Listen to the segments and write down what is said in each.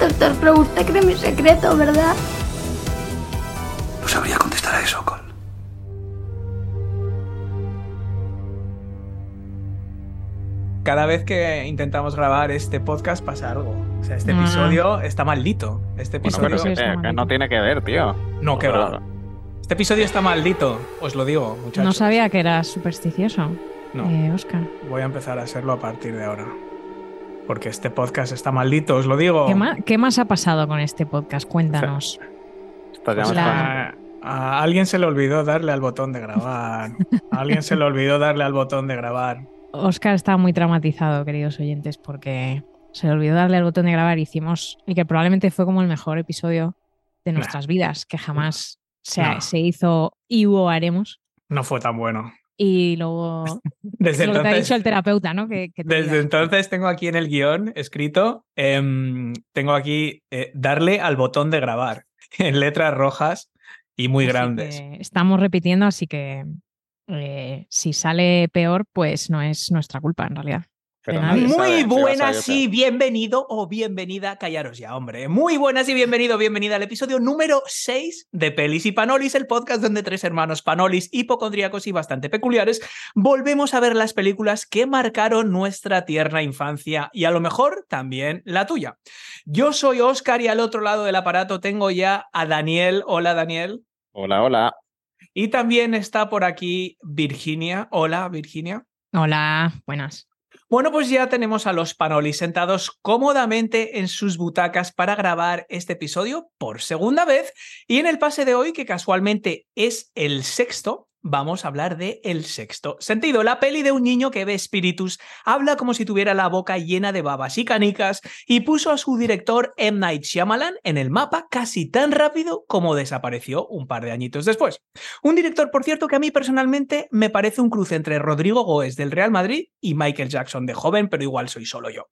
Doctor Crow, usted cree mi secreto, ¿verdad? Cada vez que intentamos grabar este podcast pasa algo. O sea, este Ah. episodio está maldito. Este Bueno, episodio... pero sí, que, está que maldito. no tiene que ver, tío. No, que va. Este episodio está maldito, os lo digo, muchachos. No sabía que eras supersticioso, No, eh, Oscar. voy a empezar a serlo a partir de ahora. Porque este podcast está maldito, os lo digo. ¿Qué, más ha pasado con este podcast? Cuéntanos. Pues la- a, a alguien se le olvidó darle al botón de grabar. A alguien se le olvidó darle al botón de grabar. Oscar está muy traumatizado, queridos oyentes, porque se le olvidó darle al botón de grabar. Hicimos el que probablemente fue como el mejor episodio de nuestras vidas, que jamás se, hizo y hubo haremos. No fue tan bueno. Y luego Desde lo que te ha entonces, dicho el terapeuta, ¿no? Que, que te desde entonces tengo aquí en el guion escrito, em, tengo aquí eh, darle al botón de grabar en letras rojas y muy Así grandes. estamos repitiendo, así que eh, si sale peor, pues no es nuestra culpa en realidad. pero nadie Muy buenas y bienvenido o bienvenida, callaros ya, hombre. Muy buenas y bienvenido, bienvenida al episodio número 6 de Pelis y Panolis, el podcast donde tres hermanos panolis, hipocondríacos y bastante peculiares volvemos a ver las películas que marcaron nuestra tierna infancia y a lo mejor también la tuya. Yo soy Oscar y al otro lado del aparato tengo ya a Daniel. Hola, Daniel. Hola, hola. Y también está por aquí Virginia. Hola, Virginia. Hola, buenas. Bueno, pues ya tenemos a los Panolis sentados cómodamente en sus butacas para grabar este episodio por segunda vez. Y en el pase de hoy, que casualmente es el sexto, vamos a hablar de El sexto sentido, la peli de un niño que ve espíritus, habla como si tuviera la boca llena de babas y canicas y puso a su director M. Night Shyamalan en el mapa casi tan rápido como desapareció un par de añitos después. Un director, por cierto, que a mí personalmente me parece un cruce entre Rodrigo Goes del Real Madrid y Michael Jackson de joven, pero igual soy solo yo.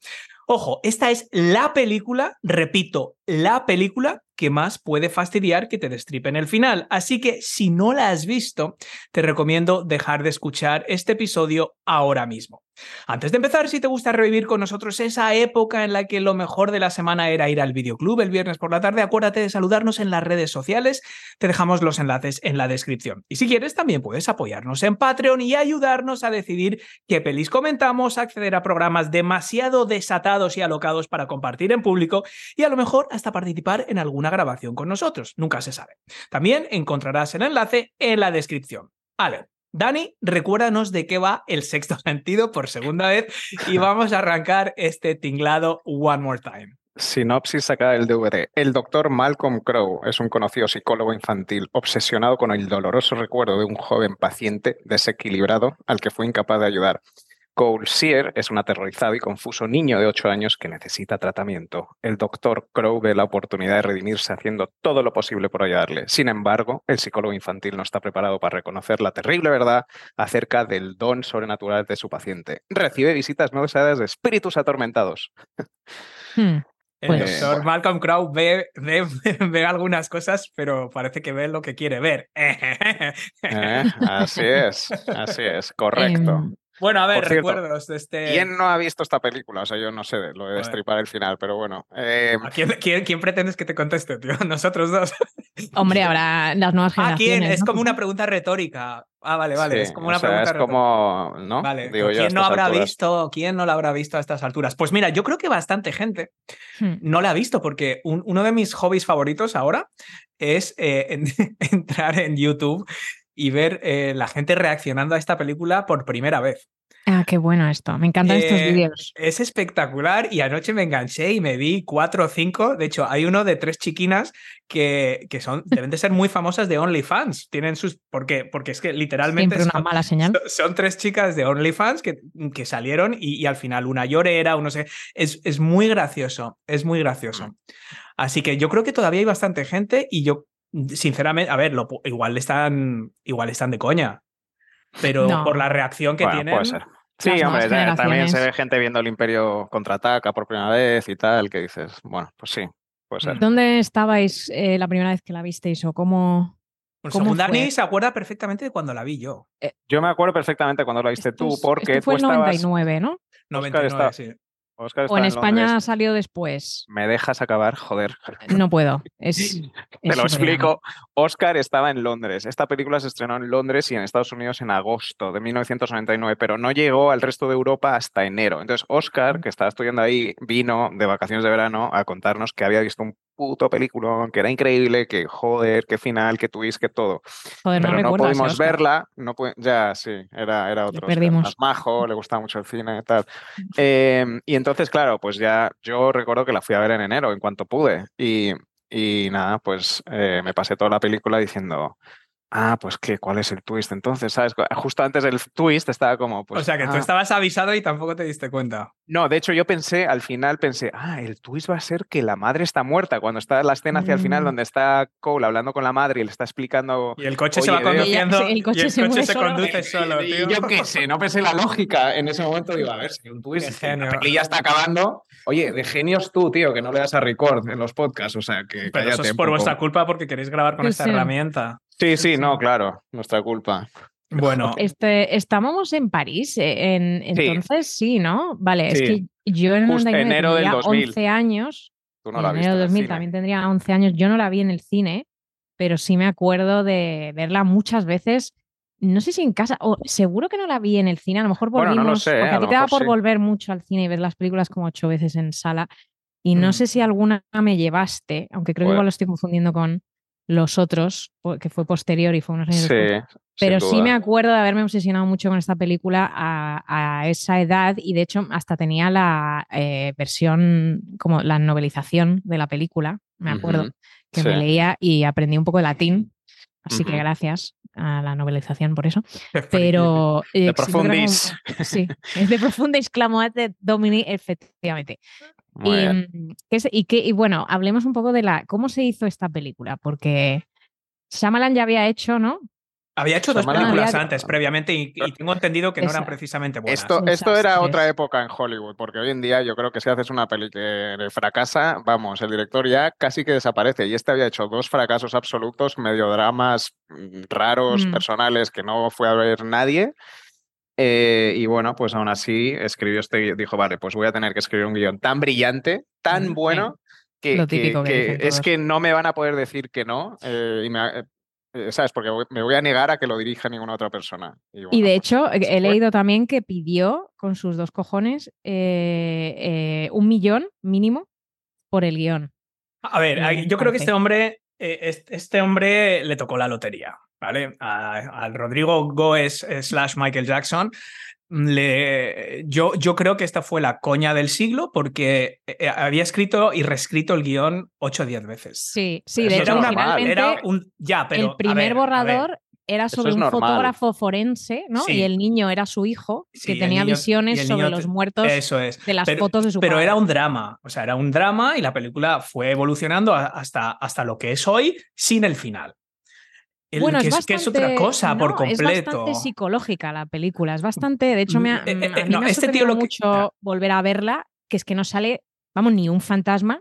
Ojo, esta es la película, repito, la película que más puede fastidiar que te destripen el final. Así que si no la has visto, te recomiendo dejar de escuchar este episodio ahora mismo. Antes de empezar, si te gusta revivir con nosotros esa época en la que lo mejor de la semana era ir al videoclub el viernes por la tarde, acuérdate de saludarnos en las redes sociales, te dejamos los enlaces en la descripción. Y si quieres, también puedes apoyarnos en Patreon y ayudarnos a decidir qué pelis comentamos, acceder a programas demasiado desatados y alocados para compartir en público y a lo mejor hasta participar en alguna grabación con nosotros. Nunca se sabe. También encontrarás el enlace en la descripción. Vale. Dani, recuérdanos de qué va el sexto sentido por segunda vez y vamos a arrancar este tinglado one more time. Sinopsis sacada del DVD. El doctor Malcolm Crowe es un conocido psicólogo infantil obsesionado con el doloroso recuerdo de un joven paciente desequilibrado al que fue incapaz de ayudar. Cole Sear es un aterrorizado y confuso niño de 8 años que necesita tratamiento. El doctor Crowe ve la oportunidad de redimirse haciendo todo lo posible por ayudarle. Sin embargo, el psicólogo infantil no está preparado para reconocer la terrible verdad acerca del don sobrenatural de su paciente. Recibe visitas no deseadas de espíritus atormentados. Hmm. El Pues- doctor Malcolm Crowe ve, ve, ve algunas cosas, pero parece que ve lo que quiere ver. Eh, Así es, así es, correcto. Em, Bueno, a ver, cierto, recuerdos de este. ¿Quién no ha visto esta película? O sea, yo no sé lo de destripar el final, pero bueno. Eh, ¿A quién, quién- quién pretendes que te conteste, tío? Nosotros dos. hombre, habrá las nuevas ¿A generaciones. quién? Es ¿no? como una pregunta retórica. Ah, vale, vale. sí, es como o una sea, pregunta es retórica. como, ¿no? Vale, Digo yo, a ¿quién no estas habrá alturas. visto? ¿Quién no la habrá visto a estas alturas? Pues mira, yo creo que bastante gente Hmm. no la ha visto porque un- uno de mis hobbies favoritos ahora es eh, en- entrar en YouTube y ver eh, la gente reaccionando a esta película por primera vez. Ah, qué bueno esto. Me encantan estos Eh, vídeos. Es espectacular y anoche me enganché y me vi cuatro o cinco. De hecho, hay uno de tres chiquinas que, que son, deben de ser muy famosas de OnlyFans. Tienen sus. ¿Por qué? Porque es que literalmente Siempre una son, mala señal. son- son tres chicas de OnlyFans que, que salieron y, y al final una llorera, uno sé. Es, es muy gracioso. Es muy gracioso. Así que yo creo que todavía hay bastante gente y yo, sinceramente, a ver, lo igual están, igual están de coña. Pero No. por la reacción que Bueno, tienen. puede ser. Sí, hombre, también se ve gente viendo el Imperio contraataca por primera vez y tal, que dices, bueno, pues sí, puede ser. ¿Dónde estabais eh, la primera vez que la visteis o cómo? Pues ¿Cómo según? Dani se acuerda perfectamente de cuando la vi yo. Yo me acuerdo perfectamente cuando lo viste Esto tú, porque esto fue tú el estabas. 99, ¿no? 99, está- sí. Oscar O estaba en España Londres. salió después. ¿Me dejas acabar? Joder. No puedo. Es, Te es lo explico. Oscar estaba en Londres. Esta película se estrenó en Londres y en Estados Unidos en agosto de 1999, pero no llegó al resto de Europa hasta enero. Entonces, Oscar, que estaba estudiando ahí, vino de vacaciones de verano a contarnos que había visto un puto película, que era increíble, que joder, qué final, qué twist, que todo. Joder, no pero no recuerdas, pudimos verla. No pu- ya, sí, era, era otro. Perdimos. más majo, le gustaba mucho el cine y tal. Eh, y entonces, claro, pues ya yo recuerdo que la fui a ver en enero, en cuanto pude. Y, y nada, pues eh, me pasé toda la película diciendo, ah, pues qué, ¿cuál es el twist? Entonces, ¿sabes? Justo antes del twist estaba como, pues. o sea que tú ah. estabas avisado y tampoco te diste cuenta. No, de hecho yo pensé, al final pensé, ah, el twist va a ser que la madre está muerta. Cuando está la escena hacia el final Mm. donde está Cole hablando con la madre y le está explicando Y el coche se va conduciendo Y el y coche el se coche mueve se solo. conduce solo, Y tío. yo qué sé, no pensé la lógica. En ese momento digo, a ver, si un twist, peli ya está acabando. Oye, de genios tú, tío, que no le das a record en los podcasts. O sea, que Pero eso es por poco. vuestra culpa porque queréis grabar con Sí, esta sí. herramienta. Sí, sí, no, claro, nuestra culpa. Bueno, Este, estábamos en París, eh, en, Sí. entonces sí, ¿no? Vale, es Sí. que yo en el Justo 99 enero del tendría 2000. 11 años, Tú no en la enero viste de en el 2000 cine. también tendría 11 años. Yo no la vi en el cine, pero sí me acuerdo de verla muchas veces. No sé si en casa, o seguro que no la vi en el cine, a lo mejor Bueno, volvimos, no lo sé, porque a a ti te da por sí. volver mucho al cine y ver las películas como ocho veces en sala. Y no Mm. sé si alguna me llevaste, aunque creo que Pues- igual lo estoy confundiendo con los otros, que fue posterior y fue unos años Sí, después. Pero sí me acuerdo de haberme obsesionado mucho con esta película a, a esa edad y de hecho hasta tenía la eh, versión, como la novelización de la película, me acuerdo, que sí. me leía y aprendí un poco de latín. Así que gracias a la novelización por eso. Pero. eh, De que como- profundis. Sí, es de profundis clamoate domini, efectivamente. Y, mm, ¿qué es- y, qué- y bueno, hablemos un poco de la cómo se hizo esta película, porque Shyamalan ya había hecho, ¿no? Había hecho dos películas había- antes previamente y, y tengo entendido que no eran precisamente buenas. Esto, esto era otra época en Hollywood, porque hoy en día yo creo que si haces una peli que fracasa, vamos, el director ya casi que desaparece. Y este había hecho dos fracasos absolutos, medio dramas mm, raros, Mm. personales, que no fue a ver nadie. Eh, y bueno, pues aún así escribió este, gui- dijo, vale, pues voy a tener que escribir un guion tan brillante, tan Mm, bueno, que, Lo que- típico que que dicen es que no me van a poder decir que no. eh, y me, eh, ¿Sabes? Porque me voy a negar a que lo dirija ninguna otra persona. Y, de pues, hecho, así he fue. leído también que pidió con sus dos cojones eh, eh, un millón mínimo por el guion. A ver, Eh, yo creo que este hombre, eh, este, hombre le tocó la lotería, ¿vale? Al Rodrigo Goes eh, slash Michael Jackson. Le, yo, yo creo que esta fue la coña del siglo porque eh, había escrito y reescrito el guion 8 o 10 veces. Sí, sí, de hecho, originalmente Era un. Ya, pero. el primer ver, borrador era sobre es un normal. fotógrafo forense, ¿no? Sí. Y el niño era su hijo, Sí, que tenía niño- visiones sobre los muertos Eso es. de las pero, fotos de su Pero padre. era un drama, o sea, era un drama y la película fue evolucionando hasta, hasta lo que es hoy sin el final. El bueno, que, es, es, que es otra bastante- cosa por completo. Es bastante psicológica la película, es bastante, de hecho, me ha, Mm, eh, mm, a eh, mí no, me ha este tío que- mucho volver a verla, que es que no sale, vamos, ni un fantasma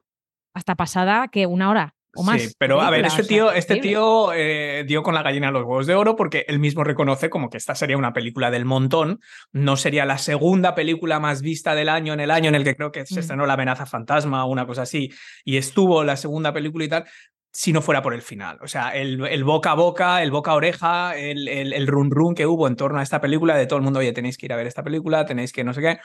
hasta pasada que una hora o más. Sí, pero a ver, este sea, tío, es este tío eh, dio con la gallina los huevos de oro porque él mismo reconoce como que esta sería una película del montón, no sería la segunda película más vista del año en el año en el que creo que se Mm. estrenó La amenaza fantasma o una cosa así, y estuvo la segunda película y tal, si no fuera por el final. O sea, el, el boca a boca, el boca a oreja, el, el, el run run que hubo en torno a esta película, de todo el mundo, oye, tenéis que ir a ver esta película, tenéis que no sé qué.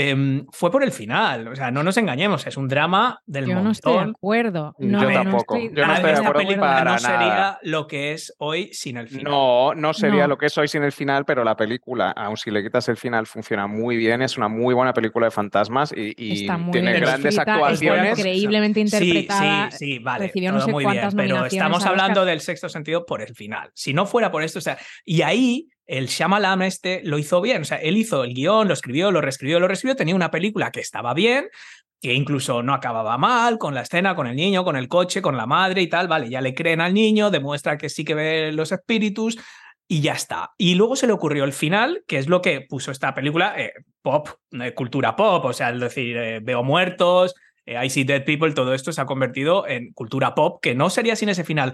Em, fue por el final, o sea, no nos engañemos, es un drama del Yo montón. no estoy de acuerdo. Yo No, no tampoco. estoy- Yo no A estoy de acuerdo película para no sería nada. lo que es hoy sin el final. No, no sería No. lo que es hoy sin el final, pero la película, aun si le quitas el final, funciona muy bien. Es una muy buena película de fantasmas y, tiene bien grandes escrita, está actuaciones. increíblemente interpretada. Sí, sí, sí, vale. recibió no sé muy bien, pero estamos hablando del sexto sentido por el final. Si no fuera por esto, o sea, y ahí el Shyamalan este lo hizo bien, o sea, él hizo el guion, lo escribió, lo reescribió, lo reescribió, tenía una película que estaba bien, que incluso no acababa mal, con la escena, con el niño, con el coche, con la madre y tal, vale, ya le creen al niño, demuestra que sí que ve los espíritus, y ya está. Y luego se le ocurrió el final, que es lo que puso esta película eh, pop, eh, cultura pop, o sea, es decir, eh, veo muertos, I see dead people, todo esto se ha convertido en cultura pop, que no sería sin ese final.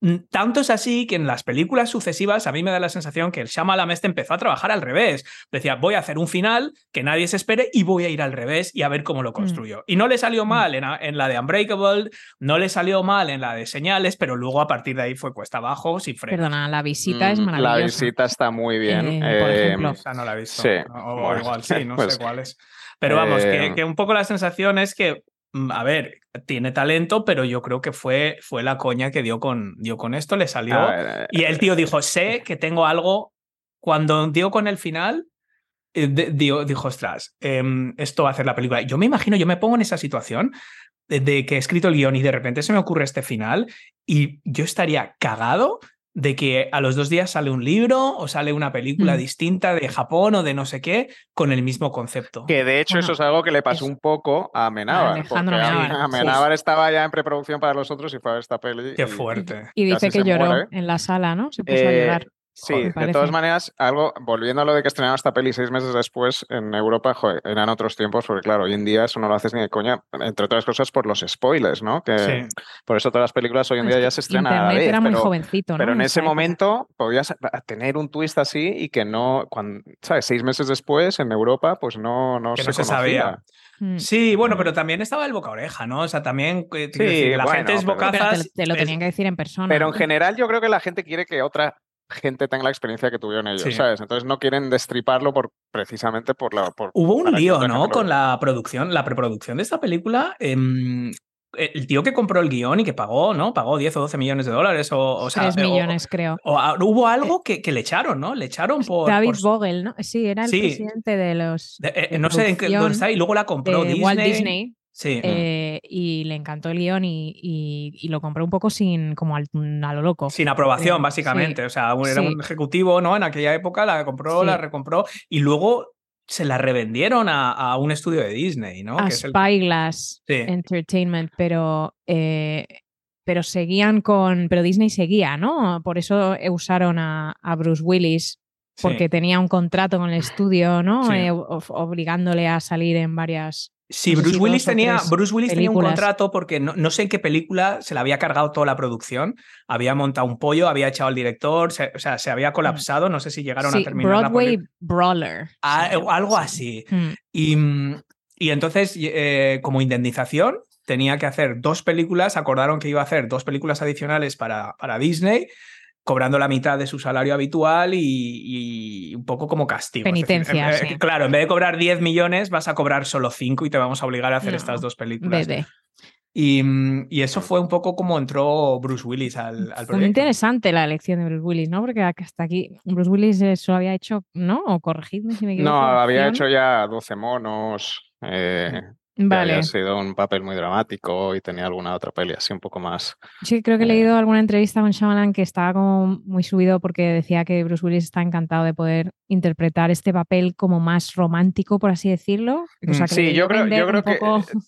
Mm, Tanto es así que en las películas sucesivas a mí me da la sensación que el Shyamalan este empezó a trabajar al revés. Decía, voy a hacer un final que nadie se espere y voy a ir al revés y a ver cómo lo construyo. Y no le salió mal en, en la de Unbreakable, no le salió mal en la de Señales, pero luego a partir de ahí fue cuesta abajo, sin freno. Perdona, la visita es Mm, maravillosa. La visita está muy bien. Eh, por eh, ejemplo. Esa no la he visto. Sí, O, igual sí, no pues, sé cuál es. Pero vamos, eh, que, que un poco la sensación es que, mm, a ver, tiene talento, pero yo creo que fue, fue la coña que dio con, dio con esto, le salió. a ver, Y el tío dijo, sé que tengo algo. Cuando dio con el final, eh, dio- dijo, ostras, em, esto va a hacer la película. Yo me imagino, yo me pongo en esa situación de, de que he escrito el guion y de repente se me ocurre este final y yo estaría cagado de que a los dos días sale un libro o sale una película Mm. distinta de Japón o de no sé qué con el mismo concepto. Que de hecho Bueno, eso es algo que le pasó es- un poco a Amenábar. Alejandro Amenábar, sí. Amenábar estaba ya en preproducción para los otros y fue a ver esta peli. Qué y- fuerte. Y dice que lloró muere. en la sala, ¿no? Se puso a Eh, llorar. Sí, Joder, de parece. todas maneras, algo, volviendo a lo de que estrenaron esta peli seis meses después en Europa, joder, eran otros tiempos, porque claro, hoy en día eso no lo haces ni de coña, entre otras cosas por los spoilers, ¿no? Que Sí. por eso todas las películas hoy en Es día ya se estrenan a la vez, era muy pero, jovencito, ¿no? pero en ese época. momento podías tener un twist así y que no, cuando, ¿sabes? Seis meses después en Europa, pues no, no Que se no se sabía. Mm. Sí, bueno, pero también estaba el boca oreja, ¿no? O sea, también eh, quiero Sí, decir, la bueno, gente es pero- Pero te, bocazas. te lo es- tenían que decir en persona. Pero en general yo creo que la gente quiere que otra gente tenga la experiencia que tuvieron ellos, Sí. ¿sabes? Entonces no quieren destriparlo por, precisamente por la... Por, Hubo un lío, ¿no? Con la producción, la preproducción de esta película. em, el tío que compró el guion y que pagó, ¿no? Pagó 10 o 12 millones de dólares. O, o sea, 3 eh, o- millones, creo. o hubo algo que, que le echaron, ¿no? Le echaron por. David por Vogel, ¿no? Sí, era el Sí. presidente de los. de- eh, de no sé en qué, dónde está. Y luego la compró de Disney. Walt Disney. Sí. eh, y le encantó el guion y, y- y lo compró un poco sin, como al- a lo loco. Sin aprobación, Sí. básicamente. O sea, era Sí. un ejecutivo, ¿no? En aquella época la compró, la recompró y luego se la revendieron a, a un estudio de Disney, ¿no? a Que es el- Spyglass. Entertainment, pero, eh, pero seguían con. Pero Disney seguía, ¿no? Por eso usaron a, a Bruce Willis, sí. porque tenía un contrato con el estudio, ¿no? Sí. Eh, obligándole a salir en varias. Sí, no Bruce si Willis tenía, Bruce Willis tenía un contrato porque no, no sé en qué película se le había cargado toda la producción, había montado un pollo, había echado al director, se- o sea, se había colapsado, no sé si llegaron a terminar la Broadway Brawler. Ah, algo sí. así. Mm. Y, mm, y entonces, eh, como indemnización, tenía que hacer dos películas, acordaron que iba a hacer dos películas adicionales para, para Disney, cobrando la mitad de su salario habitual y, y un poco como castigo. Decir, Penitencia, eh, sí. Claro, en vez de cobrar 10 millones, vas a cobrar solo 5 y te vamos a obligar a hacer No, estas dos películas. Bebé. Y, y eso fue un poco como entró Bruce Willis al, al Fue muy proyecto. interesante la elección de Bruce Willis, ¿no? Porque hasta aquí Bruce Willis eh, solo había hecho, ¿no? O corregidme si me equivoco. No, había hecho ya 12 monos, eh, Vale. había sido un papel muy dramático y tenía alguna otra peli así un poco más. Sí, creo que he Eh. leído alguna entrevista con Shyamalan que estaba como muy subido porque decía que Bruce Willis está encantado de poder interpretar este papel como más romántico, por así decirlo. O sea, que le Mm, Sí, yo creo, yo creo que eh,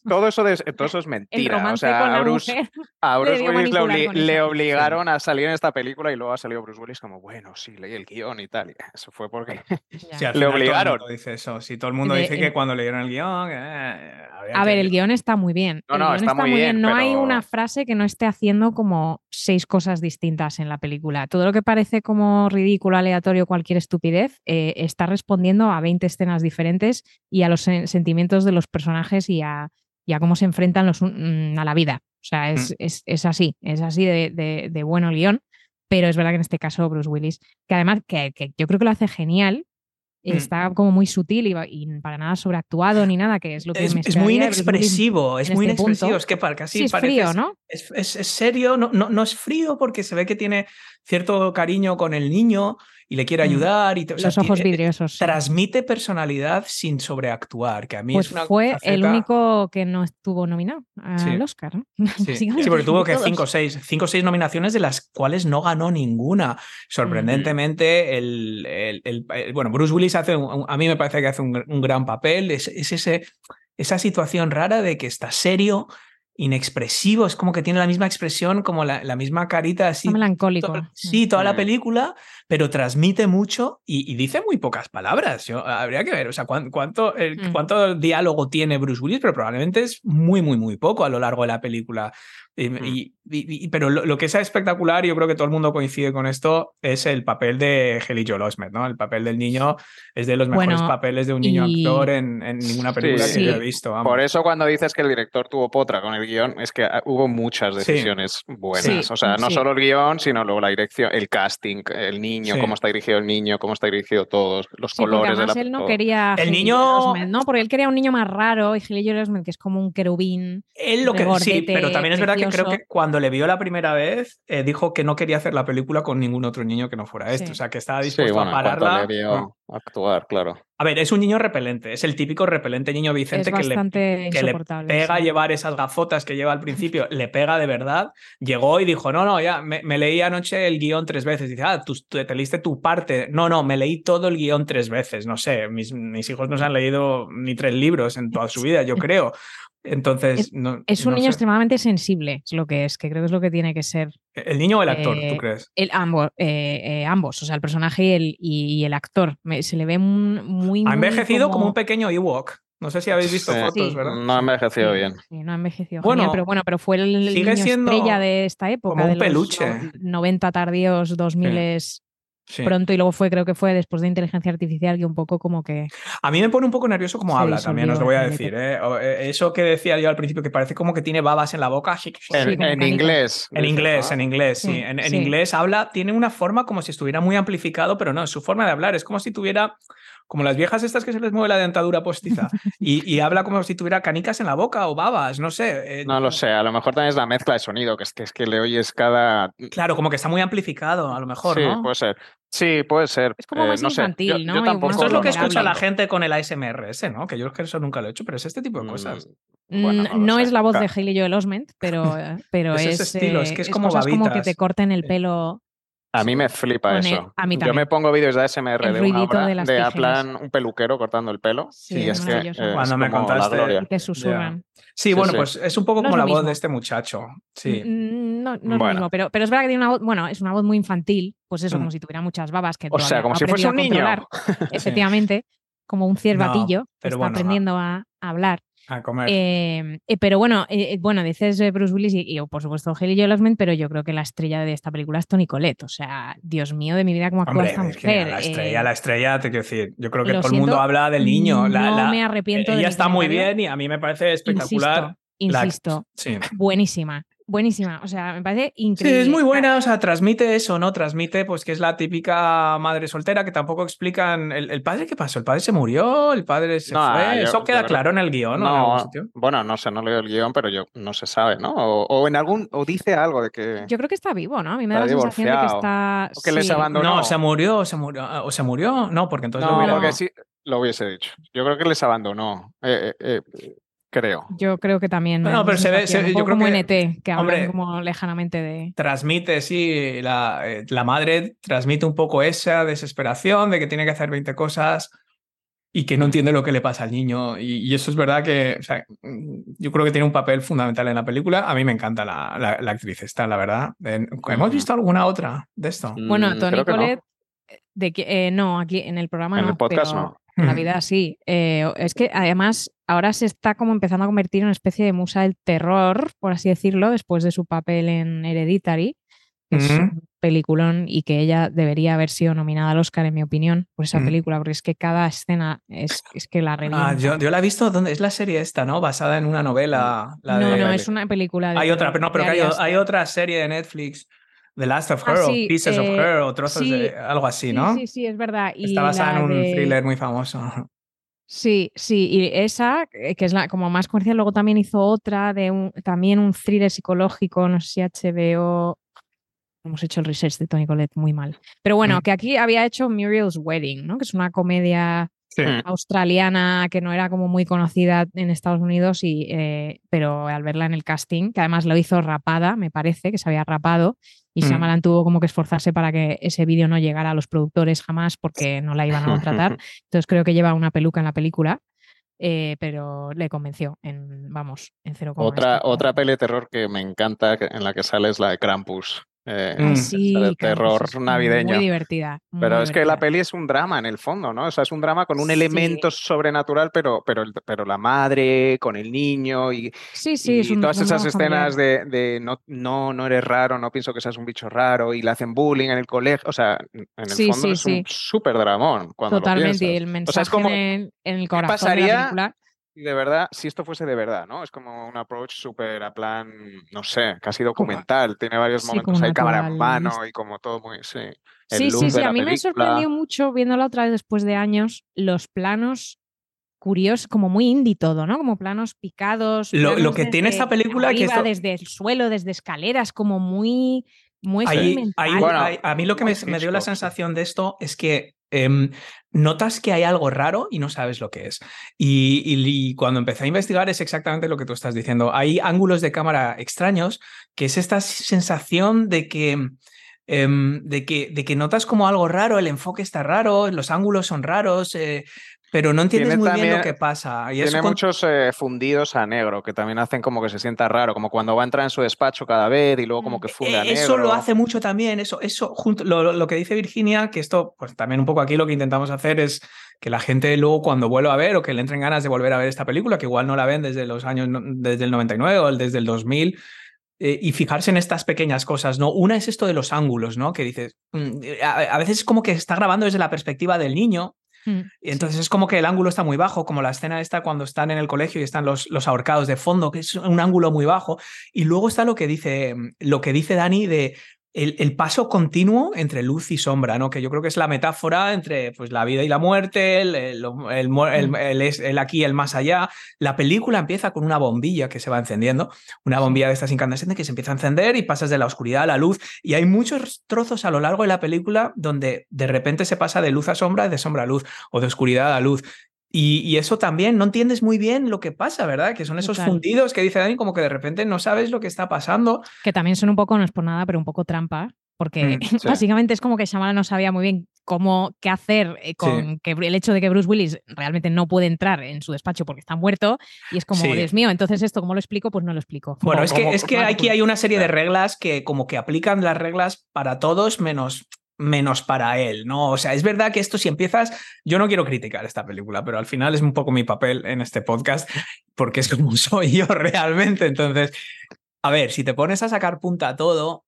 todo eso, de- todo eso es el mentira. O sea, con a la Bruce, mujer. a Bruce Willis le, obli- le obligaron a salir en esta película y luego ha salido Bruce Willis como, bueno, sí, leí el guion y tal. y Eso fue porque... Sí, Le final todo el obligaron. mundo dice eso. Si todo el mundo De- dice que cuando leyeron el guion. eh, A ver, el guion está muy bien. No, el no, está muy bien, No hay una frase que no esté haciendo como seis cosas distintas en la película. Todo lo que parece como ridículo, aleatorio, cualquier estupidez, eh, está respondiendo a 20 escenas diferentes y a los sen- sentimientos de los personajes y a, y a cómo se enfrentan los, un- mm, a la vida. O sea, Mm. es, es- es así, es así de, de- de bueno el guion. Pero es verdad que en este caso Bruce Willis, que además que, que yo creo que lo hace genial, Mm. Está como muy sutil y, para nada sobreactuado ni nada, que es lo que Es, me es muy inexpresivo, es muy este punto. inexpresivo. Es que para casi Sí, es parece- frío, ¿no? Es, es- es serio, no, no, no es frío porque se ve que tiene cierto cariño con el niño y le quiere Mm. ayudar. Y, te- o sea, Los ojos ti- eh, vidriosos. Transmite personalidad sin sobreactuar, que a mí Pues es una fue el faceta- único que no estuvo nominado al Sí. Oscar, ¿no? Sí, sí, porque tuvo que cinco o seis, cinco o seis nominaciones de las cuales no ganó ninguna. Sorprendentemente, el, el- el- el- bueno, Bruce Willis hace, un- a mí me parece que hace un, un gran papel. Es, es ese, esa situación rara de que está serio, inexpresivo, es como que tiene la misma expresión, como la, la misma carita así. Melancólico. to- sí, toda la Mm. película, pero transmite mucho y, y dice muy pocas palabras. Yo, habría que ver, o sea, cuán- cuánto, el- Mm. cuánto diálogo tiene Bruce Willis, pero probablemente es muy, muy, muy poco a lo largo de la película. Y, Mm. y- y- pero lo, lo que es espectacular, y yo creo que todo el mundo coincide con esto, es el papel de Heli Joel Osment, ¿no? El papel del niño es de los mejores Bueno, papeles de un niño y- actor en, en ninguna película Sí. que yo he Sí. visto. vamos. Por eso cuando dices que el director tuvo potra con el guion, es que ah, hubo muchas Sí. decisiones buenas. Sí, o sea, no sí. solo el guion, sino luego la dirección, el casting, el niño, Sí. cómo está dirigido el niño, cómo está dirigido todos, los Sí, colores de la él no todo. quería El niño- Osment, ¿no? Porque él quería un niño más raro y Joel Osment, que es como un querubín. Él lo que sí, regordete, pero también es verdad que creo precioso. que cuando le vio la primera vez, eh, dijo que no quería hacer la película con ningún otro niño que no fuera este. Sí. O sea, que estaba Sí, dispuesto bueno, a pararla. le vio actuar, claro. A ver, es un niño repelente, es el típico repelente niño Vicente que le, que pega sí. llevar esas gafotas que lleva al principio, le pega de verdad. Llegó y dijo, no, no, ya, me, me leí anoche el guion tres veces. Dice, ah, tú, tú te leíste tu parte. No, no, me leí todo el guion tres veces. No sé, mis, mis hijos no se han leído ni tres libros en toda su vida, yo creo. Entonces, Es- no, Es un no niño sé. extremadamente sensible, es lo que es, que creo que es lo que tiene que ser. ¿El niño o el actor, Eh, tú crees? El, ambos, eh, eh, ambos, o sea, el personaje y el, y, y el actor. Me- se le ve un- muy. Ha muy envejecido como... como un pequeño Ewok. No sé si habéis visto Sí. fotos, Sí. ¿verdad? No ha envejecido Sí, bien. sí, no ha envejecido. Bueno, genial, pero bueno, pero fue el sigue niño siendo estrella de esta época. como un de los peluche. no- 90 tardíos, 2000 es Sí. pronto y luego fue, creo que fue después de inteligencia artificial que un poco como que. A mí me pone un poco nervioso cómo habla, también os lo voy a decir. ¿eh? Eh, Eso que decía yo al principio, que parece como que tiene babas en la boca. En, inglés. En inglés, en inglés, sí. Sí, En, en sí. inglés habla, tiene una forma como si estuviera muy amplificado, pero no, es su forma de hablar. Es como si tuviera, como las viejas estas que se les mueve la dentadura postiza, y, y habla como si tuviera canicas en la boca o babas, no sé. eh, No lo sé, a lo mejor también es la mezcla de sonido, que es que, es que le oyes cada... Claro, como que está muy amplificado, a lo mejor, sí, ¿no? puede ser. Sí, puede ser. Es como Eh, más no sé, infantil, yo- ¿no? yo tampoco Esto es lo que escucha la gente con el ASMR ese, ¿no? Que yo es que eso nunca lo he hecho, pero es este tipo de Mm, cosas. bueno, Mm, no es sé. la voz de Ca- Haley Joel Osment, pero, pero Es es, ese estilo, es eh, que es como cosas como que te corten el pelo. A mí me flipa eso. el- a mí Yo también. me pongo vídeos de ASMR El de una hora de un peluquero cortando el pelo. Sí, y es que eh, Cuando es me contaste- te susurran. Sí, Sí, bueno, sí. pues es un poco No como la voz de este muchacho. Sí. No, no es lo mismo, pero, pero es verdad que tiene una voz, bueno, es una voz muy infantil, pues eso, Mm. como si tuviera muchas babas que O sea, como no si fuese un niño. controlar, efectivamente, como un ciervatillo que pero está bueno, aprendiendo a, a hablar. A comer. Eh, eh, pero bueno, eh, eh, bueno, dices eh, Bruce Willis y, y, oh, por supuesto Haley Joel Osment, pero yo creo que la estrella de esta película es Toni Collette. O sea, Dios mío de mi vida, cómo actúa esta mujer. la eh, estrella, la estrella, te quiero decir. Yo creo que todo el mundo siento, habla del niño. La, no la- me arrepiento de Ella mi está muy bien y a mí me parece espectacular. Insisto, La- insisto, sí. buenísima, buenísima. O sea, me parece Sí, increíble. es muy buena, o sea, transmite eso, ¿no? Transmite, pues, que es la típica madre soltera que tampoco explican. ¿El, el padre qué pasó? ¿El padre se murió? ¿El padre se No, fue? yo- eso queda creo- claro en el guion, ¿no? Bueno, no sé, no leo el guion, pero yo no se sabe, ¿no? O, o en algún, o dice algo de que, Yo creo que está vivo, ¿no? A mí me da la sensación de que está. o que les sí. abandonó. No, se murió, o se murió, o se murió. No, porque entonces lo No, hubiera- porque sí, lo hubiese dicho. Yo creo que les abandonó. eh, eh, eh, creo. Yo creo que también. No, da pero se ve- sensación, se- un yo poco creo como que- en ET, que hablan hombre, como lejanamente de. transmite, sí, la, eh, la madre transmite un poco esa desesperación de que tiene que hacer 20 cosas y que no entiende lo que le pasa al niño. Y, y eso es verdad que o sea, yo creo que tiene un papel fundamental en la película. A mí me encanta la, la- la actriz esta, la verdad. Eh, ¿Hemos visto alguna otra de esto? Bueno, Mm, Tony que no. De que, eh, no, aquí en el programa En no. el podcast pero no. En la vida sí. Eh, es que además ahora se está como empezando a convertir en una especie de musa del terror, por así decirlo, después de su papel en Hereditary, que es un peliculón y que ella debería haber sido nominada al Oscar, en mi opinión, por esa Mm. película, porque es que cada escena es, es que la revienta. Ah, yo, yo la he visto, ¿dónde? Es la serie esta, ¿no? Basada en una novela. La no, de- no, es una película de Hay otra, pero no, pero que hay, hay otra serie de Netflix, The Last of Ah, Her, sí, o Pieces of eh, Her, o trozos sí, de algo así, Sí, ¿no? sí, sí, es verdad. Y Está basada en un de- thriller muy famoso. Sí, sí, y esa, eh, que es la como más comercial, luego también hizo otra de un, también un thriller psicológico, no sé si HBO. Hemos hecho el research de Tony Collette muy mal. Pero bueno, Mm. que aquí había hecho Muriel's Wedding, ¿no? Que es una comedia Sí. Australiana que no era como muy conocida en Estados Unidos, y, eh, pero al verla en el casting, que además lo hizo rapada, me parece, que se había rapado, y Mm. Shyamalan tuvo como que esforzarse para que ese vídeo no llegara a los productores jamás porque no la iban a contratar. Entonces creo que lleva una peluca en la película. eh, pero le convenció en, vamos, en cero Otra, otra peli de terror que me encanta, en la que sale es la de Krampus. Eh, Mm. Ah, sí, de terror es navideño. Muy divertida. muy Pero es que la peli es un drama en el fondo, ¿no? O sea, es un drama con un Sí. elemento sobrenatural, pero, pero, pero la madre con el niño y, Sí, sí, es y un todas un esas familiar. escenas de, de no, no, no eres raro, no pienso que seas un bicho raro y le hacen bullying en el colegio. O sea, en el Sí, fondo sí, es sí. un súper dramón cuando lo Totalmente, y piensas. el O mensaje sea, es como, en, en el ¿qué corazón de pasaría la película. De verdad, si esto fuese de verdad, ¿no? Es como un approach súper a plan, no sé, casi documental. Tiene varios sí, momentos ahí cámara en mano y como todo muy, sí. El Sí, sí, sí. A mí me película. sorprendió mucho viéndola otra vez después de años los planos curiosos, como muy indie todo, ¿no? Como planos picados. Lo- que tiene esta película que arriba, esto- desde el suelo, desde escaleras, como muy, muy Ahí- Bueno, ahí- a mí lo que me, me dio la sensación de esto es que em, notas que hay algo raro y no sabes lo que es. Y, cuando empecé a investigar es exactamente lo que tú estás diciendo. Hay ángulos de cámara extraños, que es esta sensación de que... em, de, que, de que notas como algo raro, el enfoque está raro, los ángulos son raros, eh, pero no entiendes muy bien lo que pasa. Y eso Tiene con- muchos eh, fundidos a negro que también hacen como que se sienta raro, como cuando va a entrar en su despacho cada vez y luego como que funde a Eh, Eso lo negro. hace mucho también, eso, eso junto, lo, que dice Virginia, que esto, pues también un poco aquí lo que intentamos hacer es que la gente luego cuando vuelva a ver o que le entren ganas de volver a ver esta película, que igual no la ven desde los años, desde el 99 o desde el 2000, eh, y fijarse en estas pequeñas cosas, ¿no? Una es esto de los ángulos, ¿no? Que dices, mm, a, a veces es como que está grabando desde la perspectiva del niño, Mm, y entonces es como que el ángulo está muy bajo, como la escena esta cuando están en el colegio y están los, los ahorcados de fondo, que es un ángulo muy bajo. Y luego está lo que dice, lo que dice Dani de el, el paso continuo entre luz y sombra, ¿no? Que yo creo que es la metáfora entre pues, la vida y la muerte, el, el, Mm. el aquí y el más allá. La película empieza con una bombilla que se va encendiendo, una bombilla de estas incandescentes que se empieza a encender y pasas de la oscuridad a la luz. Y hay muchos trozos a lo largo de la película donde de repente se pasa de luz a sombra, de sombra a luz o de oscuridad a luz. Y, y eso también no entiendes muy bien lo que pasa, ¿verdad? Que son esos Total. fundidos que dice Dani, como que de repente no sabes lo que está pasando. Que también son un poco, no es por nada, pero un poco trampa, porque Mm, sí. básicamente es como que Shyamalan no sabía muy bien cómo, qué hacer eh, con que el hecho de que Bruce Willis realmente no puede entrar en su despacho porque está muerto y es como, Sí. Dios mío, entonces esto, ¿cómo lo explico? Pues no lo explico. Bueno, es que, es que aquí hay una serie de reglas que como que aplican las reglas para todos menos menos para él, ¿no? O sea, es verdad que esto si empiezas, yo no quiero criticar esta película, pero al final es un poco mi papel en este podcast, porque es como soy yo realmente. Entonces, a ver, si te pones a sacar punta a todo,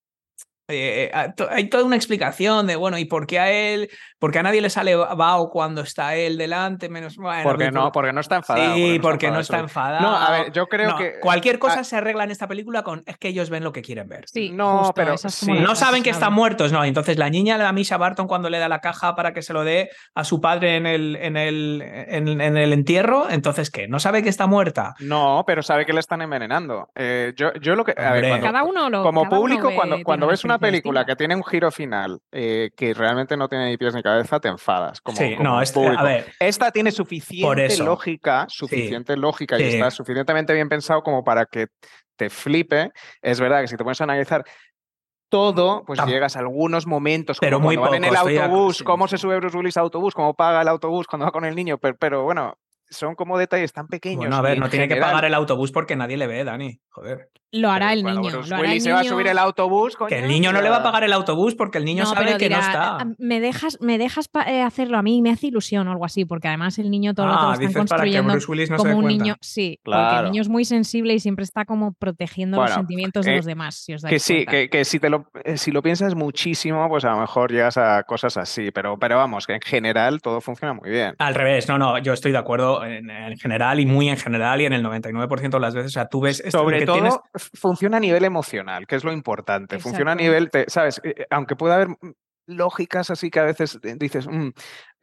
eh, hay toda una explicación de, bueno, ¿y por qué a él, por qué a nadie le sale Bao cuando está él delante? Menos, bueno, Porque no, porque no está enfadado. Sí, porque no enfadado, está enfadado. No, a ver, yo creo No, que. Cualquier cosa ah, se arregla en esta película con es que ellos ven lo que quieren ver. Sí, No, justo, pero es sí. No saben que están muertos, no. Entonces la niña le da a Misha Barton cuando le da la caja para que se lo dé a su padre en el, en el, en, en el entierro. Entonces, ¿qué? ¿No sabe que está muerta? No, pero sabe que le están envenenando. Eh, yo, yo lo que. a ver, cuando- Cada uno lo como cada uno público, ve- cuando, cuando ves una película distinta. que tiene un giro final eh, que realmente no tiene ni pies ni cabeza, te enfadas. Como, sí, como no, este- a ver. Esta tiene suficiente lógica, suficiente lógica y Sí. está suficientemente bien pensado como para que te flipe. Es verdad que si te pones a analizar todo, pues llegas a algunos momentos, Pero como muy cuando van en el poco, autobús, cómo se sube Bruce Willis al autobús, cómo paga el autobús cuando va con el niño, pero, pero bueno, son como detalles tan pequeños. Bueno, a ver, no tiene que pagar el autobús porque nadie le ve, Dani. Joder. Lo hará pero el niño. Bruce Lo hará el Willis se va a subir el autobús, Que el niño no le va a pagar el autobús porque el niño sabe que no está. "Ah, Me dejas, me dejas eh, hacerlo a mí, me hace ilusión o algo así, porque además el niño todo rato lo Ah, están para que construyendo Bruce Willis no se como un cuenta. niño. Sí, porque Claro. el niño es muy sensible y siempre está como protegiendo los sentimientos de eh, los demás, si os dais Que sí, que, que si, te lo, eh, si lo piensas muchísimo, pues a lo mejor llegas a cosas así, pero, pero vamos, que en general todo funciona muy bien. Al revés, no, no, yo estoy de acuerdo en, en general y muy en general y en el 99% de las veces, o sea, tú ves Sobre que todo, tienes- funciona a nivel emocional, que es lo importante. Funciona a nivel, te- ¿sabes? Eh, eh, Aunque pueda haber lógicas así que a veces eh, dices, mm,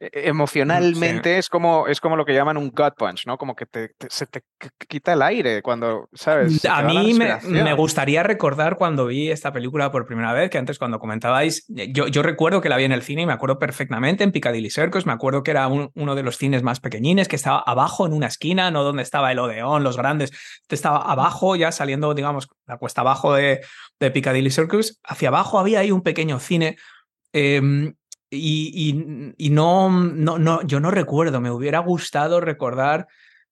eh, emocionalmente es, como, es como lo que llaman un gut punch, ¿no? Como que te, te- se te qu- quita el aire cuando, ¿sabes? Se te A mí me, me gustaría recordar cuando vi esta película por primera vez, que antes cuando comentabais, yo, yo recuerdo que la vi en el cine y me acuerdo perfectamente en Piccadilly Circus, me acuerdo que era un- uno de los cines más pequeñines, que estaba abajo en una esquina, no donde estaba el Odeón, los grandes, estaba abajo, ya saliendo, digamos, la cuesta abajo de, de Piccadilly Circus, hacia abajo había ahí un pequeño cine. Em, y, y- y no, no, no, yo no recuerdo, me hubiera gustado recordar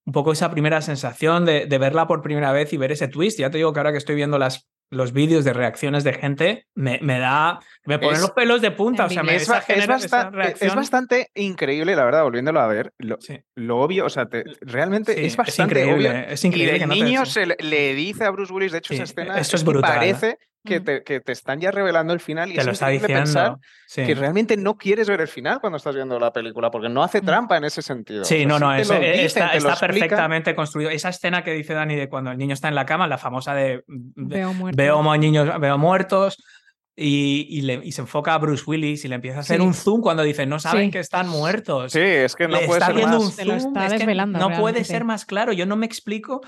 un poco esa primera sensación de, de verla por primera vez y ver ese twist. Ya te digo que ahora que estoy viendo las los vídeos de reacciones de gente, me, me da. Me ponen Es- los pelos de punta. O sea, me, Es, esa es bastante, es reacción- bastante increíble, la verdad, volviéndolo a ver. Lo, Sí. lo obvio, o sea, te- realmente Sí, es es bastante increíble, obvio. es increíble Y que el no niño sí. se le, le dice a Bruce Willis, de hecho, Sí, esa escena esto es brutal. parece que, Mm. te, que te están ya revelando el final y Te es lo está pensar. Sí. que realmente no quieres ver el final cuando estás viendo la película, porque no hace Mm. trampa en ese sentido. Sí, O sea, no, no, es- dicen, está, perfectamente construido. Esa escena que dice Dani de cuando el niño está en la cama, la famosa de ve- Veo muerto. veo mo- niños, veo muertos. Y, y le- y se enfoca a Bruce Willis y le empieza a hacer Sí. un zoom cuando dice no saben Sí. que están muertos. Sí, es que no Le puede está ser más. un lo está es que desvelando no puede ser más claro. Yo no me explico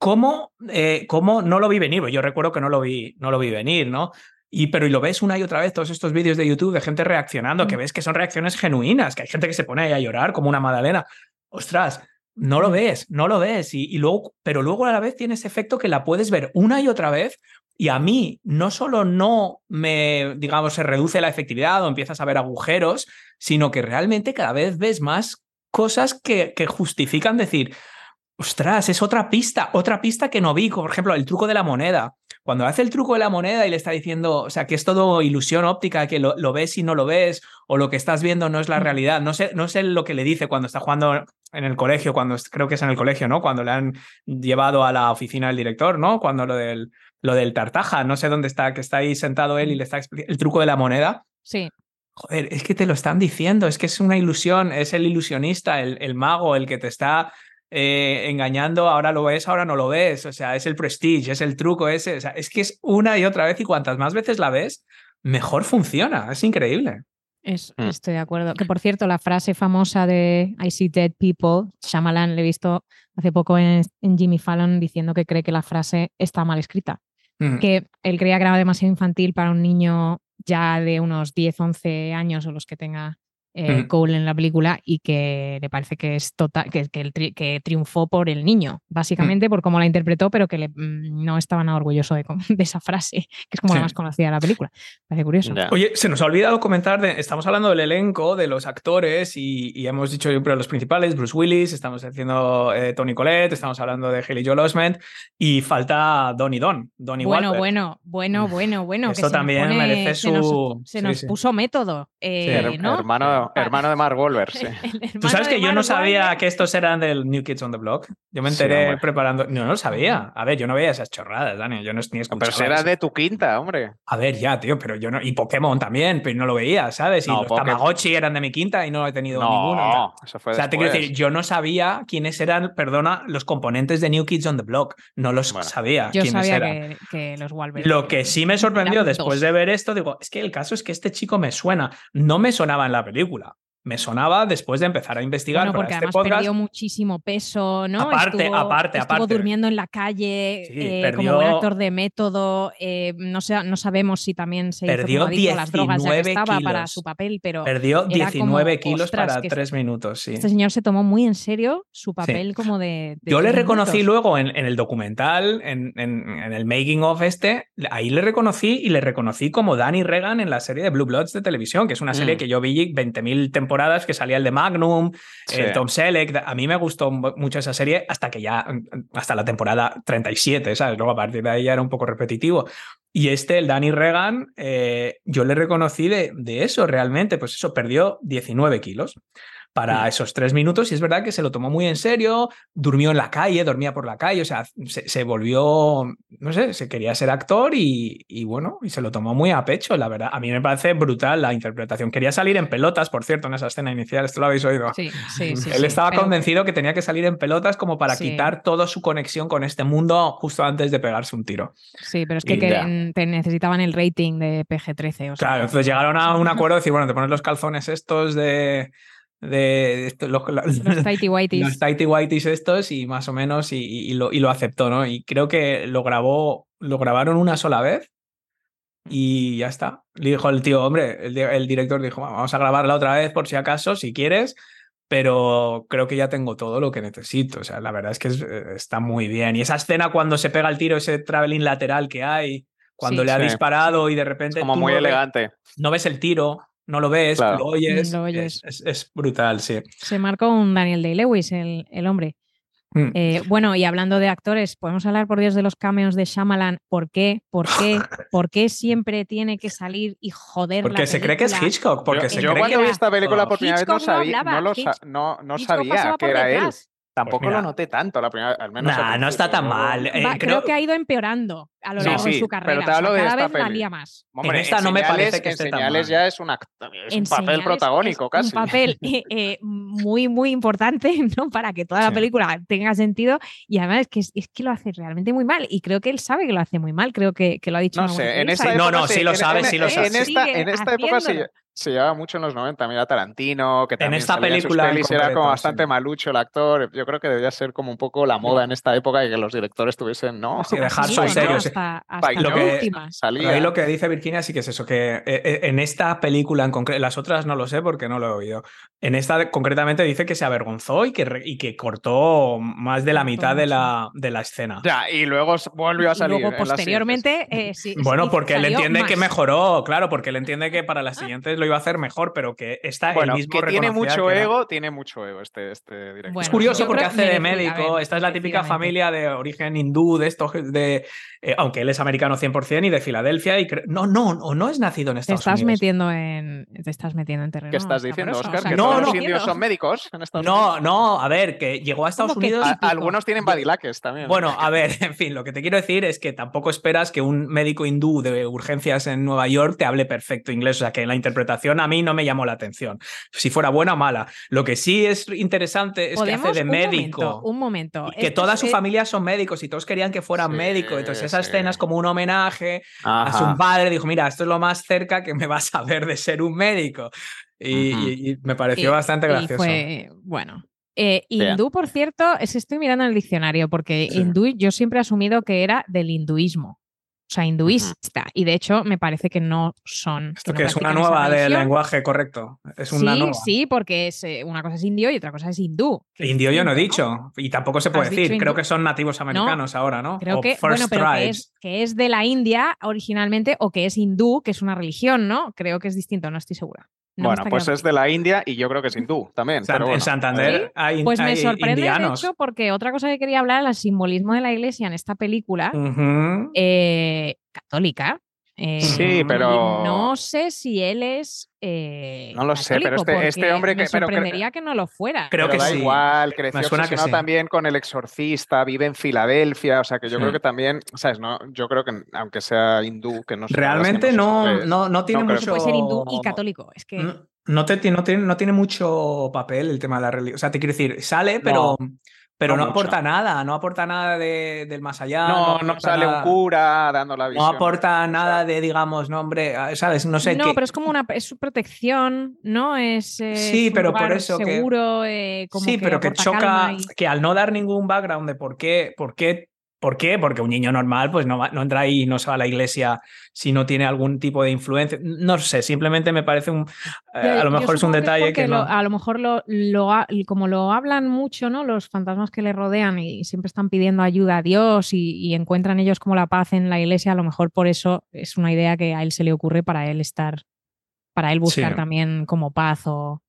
cómo, eh, cómo no lo vi venir. Yo recuerdo que no lo vi, no lo vi venir, ¿no? Y, pero y lo ves una y otra vez, todos estos vídeos de YouTube de gente reaccionando, que Mm. ves que son reacciones genuinas, que hay gente que se pone ahí a llorar como una Madalena. Ostras, no lo Mm. ves, no lo ves. Y, y luego, pero luego a la vez tiene ese efecto que la puedes ver una y otra vez. Y a mí no solo no me, digamos, se reduce la efectividad o empiezas a ver agujeros, sino que realmente cada vez ves más cosas que, que justifican decir, ostras, es otra pista, otra pista que no vi, como por ejemplo el truco de la moneda. Cuando hace el truco de la moneda y le está diciendo, o sea, que es todo ilusión óptica, que lo, lo ves y no lo ves, o lo que estás viendo no es la Mm. realidad. No sé, no sé lo que le dice cuando está jugando en el colegio, cuando creo que es en el colegio, ¿no? Cuando le han llevado a la oficina del director, ¿no? Cuando lo del, lo del tartaja, no sé dónde está, que está ahí sentado él y le está explicando el truco de la moneda. Sí, Joder, es que te lo están diciendo, es que es una ilusión, es el ilusionista, el, el mago, el que te está eh, engañando, ahora lo ves, ahora no lo ves, o sea, es el prestige, es el truco ese, o sea, es que es una y otra vez y cuantas más veces la ves, mejor funciona, es increíble. es- Mm. estoy de acuerdo. Que por cierto, la frase famosa de I see dead people, Shyamalan, le he visto hace poco en, en Jimmy Fallon diciendo que cree que la frase está mal escrita. Mm. que él creía que era demasiado infantil para un niño ya de unos 10, 11 años o los que tenga eh, Mm. Cole en la película y que le parece que es total, que, que, el tri- que triunfó por el niño, básicamente Mm. por cómo la interpretó, pero que le- mm, no estaba nada orgulloso de, de esa frase, que es como Sí. la más conocida de la película. Parece curioso. Oye, se nos ha olvidado comentar, de, estamos hablando del elenco, de los actores y, y hemos dicho siempre los principales, Bruce Willis, estamos haciendo eh, Tony Collette, estamos hablando de Haley Joel Osment y falta Donnie Don, Donnie Bueno, bueno, bueno, bueno, bueno. que Eso se nos también pone- merece se nos- su- Se nos sí. puso método. eh, Her- ¿no? hermano, Hermano de Mark Wahlberg, sí. Tú sabes que yo no sabía Wahlberg. que estos eran del New Kids on the Block. Yo me Sí, enteré preparando. No, no lo sabía. A ver, yo no veía esas chorradas, Dani. Yo no ni escuchaba. Pero eso. de tu quinta, hombre. A ver, ya, tío, pero yo no. Y Pokémon también, pero no lo veía, ¿sabes? Y No, los Tamagotchi eran de mi quinta y no he tenido No, ninguno. eso fue O sea, te quiero decir, yo no sabía quiénes eran, perdona, los componentes de New Kids on the Block. No los Bueno, sabía Yo quiénes sabía eran. que, que los Wahlberg. Lo que sí me sorprendió después dos. de ver esto, digo, es que el caso es que este chico me suena. No me sonaba en la película. regola Me sonaba después de empezar a investigar Bueno, para porque este además podcast. perdió muchísimo peso, ¿no? Aparte, estuvo, aparte, estuvo aparte. durmiendo en la calle Sí, eh, perdió- como buen actor de método. eh, no, sé, no sabemos si también se hizo Perdió como adicto a las drogas ya que 19 estaba para kilos. su papel, pero Perdió era 19 como, kilos para tres minutos, sí. este señor se tomó muy en serio su papel como de, de Yo le reconocí minutos. luego en, en el documental, en, en- en el making of este, ahí le reconocí y le reconocí como Danny Regan en la serie de Blue Bloods de televisión, que es una serie Mm. que yo vi 20.000 temporadas, que salía el de Magnum, Sí. el Tom Selleck. A mí me gustó mucho esa serie hasta que ya, hasta la temporada 37, ¿sabes? Luego a partir de ahí ya era un poco repetitivo. Y este, el Danny Regan, eh, yo le reconocí de, de eso realmente, pues eso, perdió 19 kilos para esos tres minutos y es verdad que se lo tomó muy en serio, durmió en la calle, dormía por la calle, o sea, se, se volvió, no sé, se quería ser actor y, y bueno, y se lo tomó muy a pecho, la verdad. A mí me parece brutal la interpretación. Quería salir en pelotas, por cierto, en esa escena inicial, esto lo habéis oído. Sí, sí, sí, Él sí, estaba pero- convencido que tenía que salir en pelotas como para Sí. quitar toda su conexión con este mundo justo antes de pegarse un tiro. Sí, pero es que, te necesitaban el rating de PG-13. O sea, Claro, entonces llegaron a un acuerdo de decir, bueno, te pones los calzones estos de... de esto- los- los tighty whities. los tighty whities estos y más o menos y, y- y lo, y lo aceptó, ¿no? Y creo que lo grabó, lo grabaron una sola vez y ya está. Le dijo el tío, hombre, el, el director dijo, "Bueno, vamos a grabarla otra vez por si acaso, si quieres, pero creo que ya tengo todo lo que necesito. O sea, la verdad es que es- eh, está muy bien. Y esa escena cuando se pega el tiro, ese traveling lateral que hay, cuando Sí. le ha Sí. disparado y de repente Como muy no ves- elegante. no ves el tiro, no lo ves, Claro. lo oyes. Lo oyes. Es, es- es brutal, sí. Se marcó un Daniel Day-Lewis, el, el hombre. Mm. Eh, bueno, y hablando de actores, podemos hablar por Dios de los cameos de Shyamalan. ¿Por qué? ¿Por qué? ¿Por qué siempre tiene que salir y joder Porque la se cree que es? Hitchcock, porque yo se yo cree cuando que vi era- esta película por primera vez no sabía, no, lo sa- Hitch- no, no sabía que era él. Detrás. Tampoco lo noté tanto la primera, al menos. Nah, no está tan mal. Eh, Va- creo... que ha ido empeorando a lo Sí, largo de sí, su pero carrera. te o sea, hablo de cada esta vez peli. más. Hombre, En esta no me parece que en esté tan señales mal. ya es, un act- es un En papel protagónico es casi. Un papel eh, eh, muy, muy importante, ¿no? Para que toda la Sí. película tenga sentido. Y además es que, es que lo hace realmente muy mal. Y creo que él sabe que lo hace muy mal. Creo que, que lo ha dicho No sé, en esta Sí, no, no, sí lo sabe, en- sí lo sabe. en esta época haciéndolo. Se llevaba mucho en los 90. Mira Tarantino, que En también esta en sus película en era como bastante sí. malucho el actor. Yo creo que debería ser como un poco la moda en esta época y que los directores tuviesen, ¿no? Sí, dejar Sí, su bueno, serio. sí. Hasta, hasta Lo que-. Salía. Pero ahí lo que dice Virginia sí que es eso, que eh, eh, en esta película en concreto, las otras no lo sé porque no lo he oído. En esta concretamente dice que se avergonzó y que, y que cortó más de la mitad de la, de la escena. Ya, y luego volvió a Y salir. luego, en las posteriormente, eh, sí, Bueno, porque él entiende que mejoró, claro, porque él entiende que para las siguientes lo iba a hacer mejor, pero que está Bueno, el mismo que tiene mucho que era- ego, tiene mucho ego este, este director. Bueno, Es curioso porque hace de médico. ver, Esta es la típica familia de origen hindú, de esto, de, eh, aunque él es americano 100% y de Filadelfia. Y cre- no, no, o no es nacido en Te Estados estás Unidos. metiendo en te estás metiendo en terreno. ¿Qué estás diciendo, Oscar? o sea, ¿Que no, todos no. los indios son médicos en Estados No, Unidos? no, a ver, que llegó a Estados ¿Cómo que Unidos. A- típico? algunos tienen badilaques también. Bueno, a ver, en fin, lo que te quiero decir es que tampoco esperas que un médico hindú de urgencias en Nueva York te hable perfecto inglés, o sea que la interpretación a mí no me llamó la atención, si fuera buena o mala. Lo que sí es interesante es que hace de un médico. momento, un momento. y que Esto toda es- su familia son médicos y todos querían que fueran Sí, médicos. Entonces, esa sí. escena es como un homenaje a su padre. Dijo: Mira, esto es lo más cerca que me vas a ver de ser un médico. Y, Ujú. y- y me pareció y- bastante y gracioso. fue, bueno. Eh, hindú, por cierto, es estoy mirando en el diccionario, porque Sí. hindú yo siempre he asumido que era del hinduismo. O sea, hinduista. Y de hecho, me parece que no son. Esto no que es una nueva de religión. lenguaje correcto. Es una sí, nueva. sí, porque es, eh, una cosa es indio y otra cosa es hindú. es Indio yo no he dicho. Y tampoco se puede decir. Creo que son nativos americanos ahora, ¿no? Creo O que, First bueno, pero que es, que es de la India originalmente o que es hindú, que es una religión, ¿no? Creo que es distinto, no estoy segura. No bueno, pues es de la India y yo creo que es hindú también. San- pero bueno. en Santander hay, Pues me hay sorprende, indianos. de hecho, porque otra cosa que quería hablar, el simbolismo de la iglesia en esta película, eh, católica. Eh, Sí, pero- No sé si él es. eh, No lo sé, pero este- este hombre Me que- pero cre- sorprendería que no lo fuera. Creo Pero que da sí. igual, creció Me suena que obsesionado sí. también con el exorcista, vive en Filadelfia, o sea que yo Sí. creo que también, ¿sabes? No, yo creo que aunque sea hindú, que no sé, Realmente no, no, no tiene mucho. Puede ser hindú y católico. Es que. No, no te, no, tiene, no tiene mucho papel el tema de la religión. O sea, te quiero decir, sale, pero, pero no no, aporta nada. No aporta nada de, del más allá. No, no sale un cura dando la No visión. aporta nada de, digamos, nombre, ah, ¿sabes? No sé no, qué. pero es como una es su protección, ¿no? Es, eh, Sí, es un pero por eso que- seguro, eh, como sí, pero que choca, y- que al no dar ningún background de por qué, por qué, por qué, porque un niño normal pues no, va- no entra ahí y no se va a la iglesia si no tiene algún tipo de influencia. No sé, simplemente me parece un, eh, a lo mejor es un detalle que no. lo- a lo mejor lo, como lo hablan mucho, ¿no? Los fantasmas que le rodean y siempre están pidiendo ayuda a Dios y, y encuentran ellos como la paz en la iglesia, a lo mejor por eso es una idea que a él se le ocurre para él estar, para él buscar Sí. también como paz o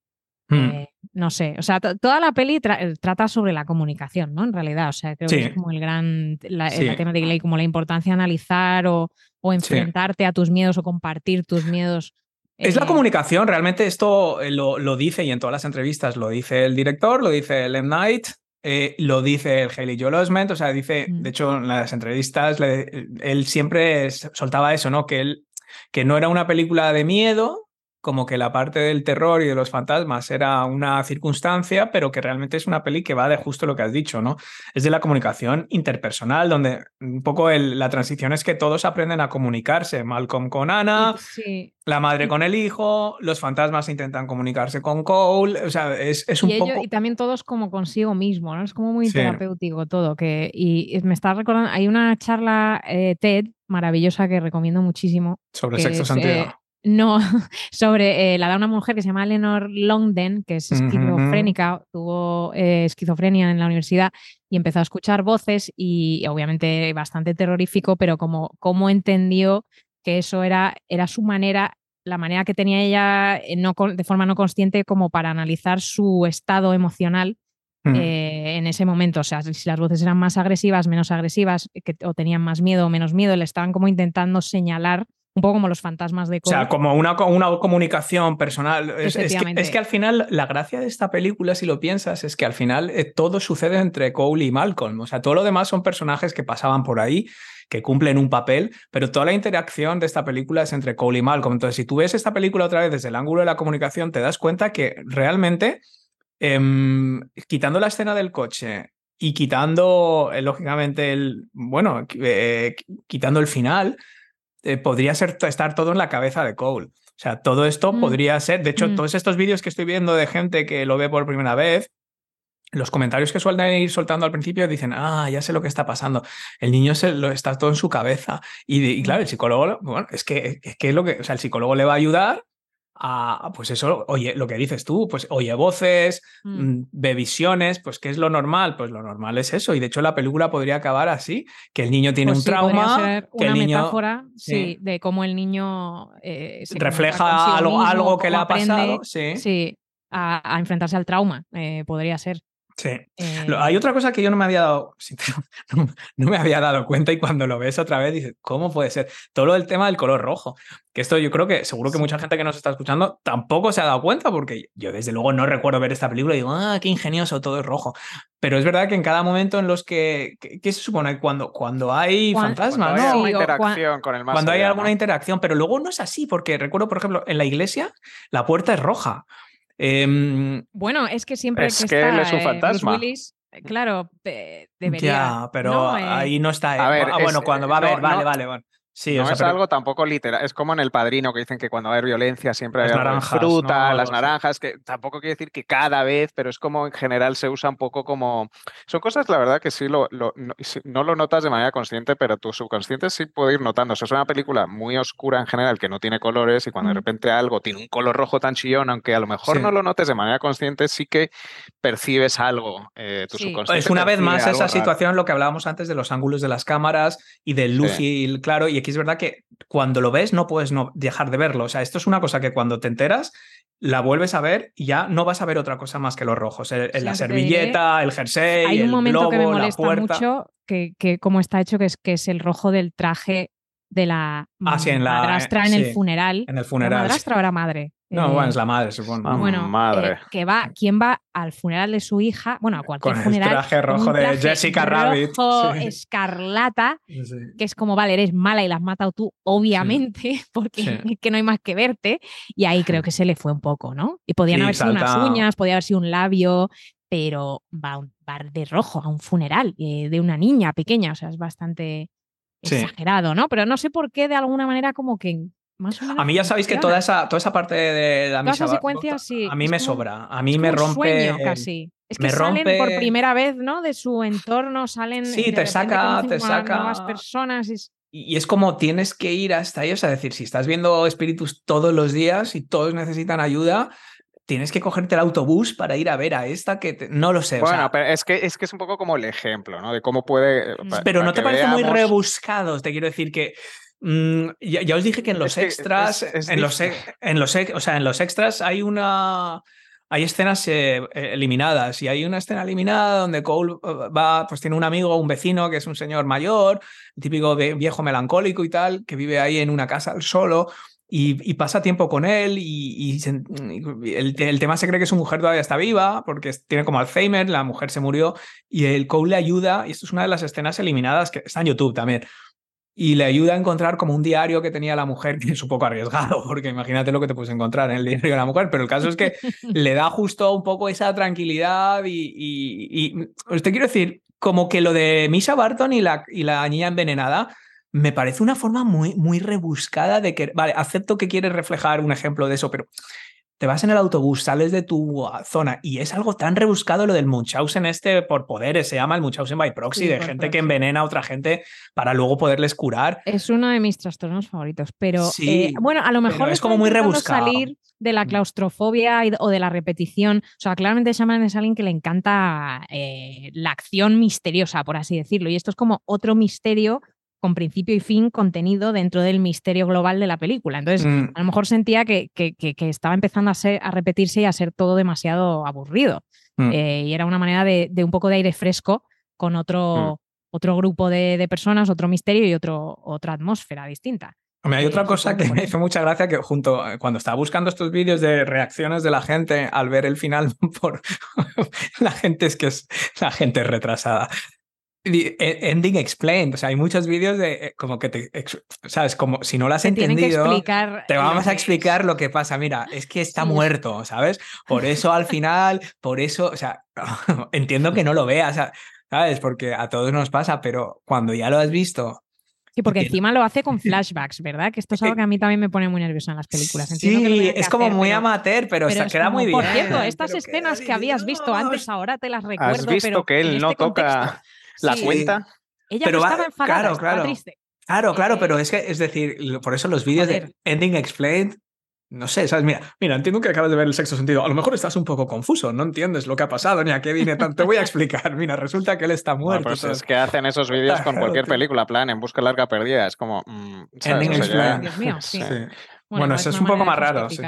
Mm. eh, no sé. O sea, to- toda la peli tra- eh, trata sobre la comunicación, ¿no? En realidad, o sea, creo que es como el gran, la, Sí. la temática y como la importancia de analizar o, o enfrentarte a tus miedos o compartir tus miedos. Es la eh, comunicación, realmente esto lo, lo dice y en todas las entrevistas lo dice el director, lo dice el M. Night, eh, lo dice el Haley Joel Osment, o sea, dice, Mm. de hecho en las entrevistas le- él siempre soltaba eso, ¿no? Que él que no era una película de miedo, como que la parte del terror y de los fantasmas era una circunstancia, pero que realmente es una peli que va de justo lo que has dicho, ¿no? Es de la comunicación interpersonal, donde un poco el- la transición es que todos aprenden a comunicarse, Malcolm con Ana, sí. la madre con el hijo, los fantasmas intentan comunicarse con Cole, o sea, es, es un y, ello- poco... y también todos como consigo mismo, ¿no? Es como muy Sí. terapéutico todo. Que, y me está recordando, hay una charla eh, TED maravillosa que recomiendo muchísimo. sobre sexo es, sentido. eh, no, sobre, eh, la da una mujer que se llama Eleanor Longden, que es esquizofrénica, tuvo eh, esquizofrenia en la universidad y empezó a escuchar voces y obviamente bastante terrorífico, pero como, como entendió que eso era, era su manera, la manera que tenía ella eh, no, de forma no consciente como para analizar su estado emocional eh, en ese momento. O sea, si las voces eran más agresivas, menos agresivas, que, o tenían más miedo o menos miedo, le estaban como intentando señalar un poco como los fantasmas de O sea, Cole. como una, una comunicación personal. Es, es que, es que al final, la gracia de esta película, si lo piensas, es que al final eh, todo sucede entre Cole y Malcolm. O sea, todo lo demás son personajes que pasaban por ahí, que cumplen un papel, pero toda la interacción de esta película es entre Cole y Malcolm. Entonces, si tú ves esta película otra vez desde el ángulo de la comunicación, te das cuenta que realmente, em, quitando la escena del coche y quitando, eh, lógicamente, el, bueno, eh, qui- quitando el final, eh, podría ser, estar todo en la cabeza de Cole. O sea, todo esto Mm. podría ser, de hecho, Mm. todos estos vídeos que estoy viendo de gente que lo ve por primera vez, los comentarios que suelen ir soltando al principio dicen, ah, ya sé lo que está pasando. El niño se lo está todo en su cabeza. Y, y claro, el psicólogo, bueno, es que, es que es lo que, o sea, el psicólogo le va a ayudar a, pues eso, oye, lo que dices tú, pues oye voces, Mm. mm, ve visiones, pues ¿qué es lo normal? Pues lo normal es eso. Y de hecho la película podría acabar así, que el niño tiene Pues un sí, trauma, ser que el una niño metáfora, sí, de cómo el niño eh, se refleja algo, mismo, algo que le ha pasado. Sí, sí, a, a enfrentarse al trauma, eh, podría ser. Sí. Eh, Lo- Hay otra cosa que yo no me había dado, no, no me había dado cuenta y cuando lo ves otra vez dices, ¿cómo puede ser? Todo lo del tema del color rojo, que esto yo creo que seguro que mucha gente que nos está escuchando tampoco se ha dado cuenta porque yo desde luego no recuerdo ver esta película y digo, ah, qué ingenioso, todo es rojo. Pero es verdad que en cada momento en los que, ¿qué, se supone? Cuando, cuando hay fantasmas, Cuando hay ¿no? alguna interacción con el más cuando hay alguna ¿no? interacción, pero luego no es así, porque recuerdo, por ejemplo, en la iglesia la puerta es roja. Em, Bueno, es que siempre Es que, que está él es un eh, fantasma. Bruce Willis, eh, claro, debería. ya, pero ¿no? Eh, ahí no está. a ver, ah, bueno, es- cuando va a no, haber, vale, no- vale, vale. Sí, no o sea, es pero- algo tampoco literal. Es como en El Padrino que dicen que cuando va a haber violencia siempre hay Las naranjas, fruta, ¿no? las naranjas, que tampoco quiere decir que cada vez, pero es como en general se usa un poco como... Son cosas, la verdad, que sí lo, lo- no, lo notas de manera consciente, pero tu subconsciente sí puede ir notando. O sea, es una película muy oscura en general, que no tiene colores, y cuando de repente algo tiene un color rojo tan chillón, aunque a lo mejor Sí. no lo notes de manera consciente, sí que percibes algo. eh, tu Sí. subconsciente Es una vez más esa raro. situación, lo que hablábamos antes de los ángulos de las cámaras y del luz y el claro. Y aquí es verdad que cuando lo ves no puedes no dejar de verlo. O sea, esto es una cosa que cuando te enteras la vuelves a ver y ya no vas a ver otra cosa más que los rojos. El- Sí, la servilleta, el jersey, Hay un el momento globo, que me la molesta puerta. mucho, que, que cómo está hecho, que es, que es el rojo del traje de la, Ah, sí, en la- madrastra en sí, el funeral. En el ¿Era funeral. madrastra o madre? No, Eh, bueno, es la madre, supongo. Ah, Bueno, Madre. eh, que va, ¿quién va al funeral de su hija? Bueno, a cualquier Con el funeral. traje con un rojo de traje Jessica Rabbit, rojo, sí. escarlata, Sí. que es como, vale, eres mala y la has matado tú, obviamente, porque Sí. es que no hay más que verte. Y ahí creo que se le fue un poco, ¿no? Y podían Sí, haber sido unas uñas, podía haber sido un labio, pero va, un- va de rojo a un funeral eh, de una niña pequeña, o sea, es bastante Sí. exagerado, ¿no? Pero no sé por qué, de alguna manera, como que más o menos. A mí ya sabéis que toda esa, toda esa parte de la Toda misa esa va- secuencia, sí, A mí es me como- sobra. A mí Es me rompe. sueño casi. Es que me salen por primera vez, ¿no? De su entorno, salen. Sí, te saca- te a saca- nuevas personas. y es- Y es como tienes que ir hasta ellos, es decir, si estás viendo espíritus todos los días y todos necesitan ayuda, tienes que cogerte el autobús para ir a ver a esta que te- no lo sé. o Bueno, sea, pero es que, es que es un poco como el ejemplo, ¿no? De cómo puede... Mm. pa- pero para no te parece muy rebuscados, te quiero decir que mm, ya, ya os dije que en los Es que extras, es- es en los, ex- en los, ex- o sea, en los extras hay una hay escenas eh, eh, eliminadas y hay una escena eliminada donde Cole eh, va, pues tiene un amigo, un vecino que es un señor mayor, típico vie- viejo melancólico y tal, que vive ahí en una casa solo y, y pasa tiempo con él y, y se- y el, el tema se cree que su mujer todavía está viva porque tiene como Alzheimer, la mujer se murió y el Cole le ayuda, y esto es una de las escenas eliminadas que está en YouTube también, y le ayuda a encontrar como un diario que tenía la mujer, que es un poco arriesgado, porque imagínate lo que te puedes encontrar en el diario de la mujer, pero el caso es que le da justo un poco esa tranquilidad y, y, y os te quiero decir, como que lo de Misha Barton y la, y la niña envenenada me parece una forma muy, muy rebuscada de que, vale, acepto que quieres reflejar un ejemplo de eso, pero te vas en el autobús, sales de tu ah, zona y es algo tan rebuscado lo del Munchausen este por poderes, se llama el Munchausen by proxy, Sí, de gente que envenena a otra gente para luego poderles curar. Es uno de mis trastornos favoritos. Pero Sí, eh, bueno, a lo mejor es como muy rebuscado. salir de la Mm. claustrofobia y- o de la repetición. O sea, claramente Shaman es alguien que le encanta eh, la acción misteriosa, por así decirlo. Y esto es como otro misterio con principio y fin contenido dentro del misterio global de la película. Entonces, Mm, a lo mejor sentía que, que- que- que estaba empezando a, ser, a repetirse y a ser todo demasiado aburrido. Mm. Eh, y era una manera de, de un poco de aire fresco con otro, otro grupo de, de personas, otro misterio y otro, otra atmósfera distinta. Hombre, hay Eh, otra cosa que me hizo mucha gracia que junto cuando estaba buscando estos vídeos de reacciones de la gente al ver el final por la gente es que es la gente es retrasada. Eh, Ending explained, o sea, hay muchos vídeos de eh, como que te, sabes, como si no lo has Te entendido, explicar. te vamos a explicar es. lo que pasa. Mira, es que está Sí. muerto, ¿sabes? Por eso al final, por eso, o sea, entiendo que no lo veas, ¿sabes? Porque a todos nos pasa, pero cuando ya lo has visto, Sí, porque que- encima lo hace con flashbacks, ¿verdad? Que esto es algo que a mí también me pone muy nerviosa en las películas. Entiendo sí, que es como hacer, muy pero- amateur, pero, pero está- es queda como, muy bien. Por cierto, estas pero escenas que habías visto antes ahora te las recuerdo. ¿Has visto pero que él no este toca. La Sí. cuenta? Ella Pero no va- estaba enfadada, claro, estaba claro. triste. Claro, claro, Eh, pero es que, es decir, por eso los vídeos de Ending Explained, no sé, ¿sabes? Mira, mira, entiendo que acabas de ver el sexto sentido. A lo mejor estás un poco confuso, no entiendes lo que ha pasado ni a qué viene tanto. Te voy a explicar. Mira, resulta que él está Bueno, muerto. pues es que hacen esos vídeos con cualquier tío. película, plan, en busca larga perdida. Es como. mm, ¿sabes? Ending O sea, ya- explained. Dios mío, sí. Sí. Bueno, Bueno, es eso es un poco más raro, sí.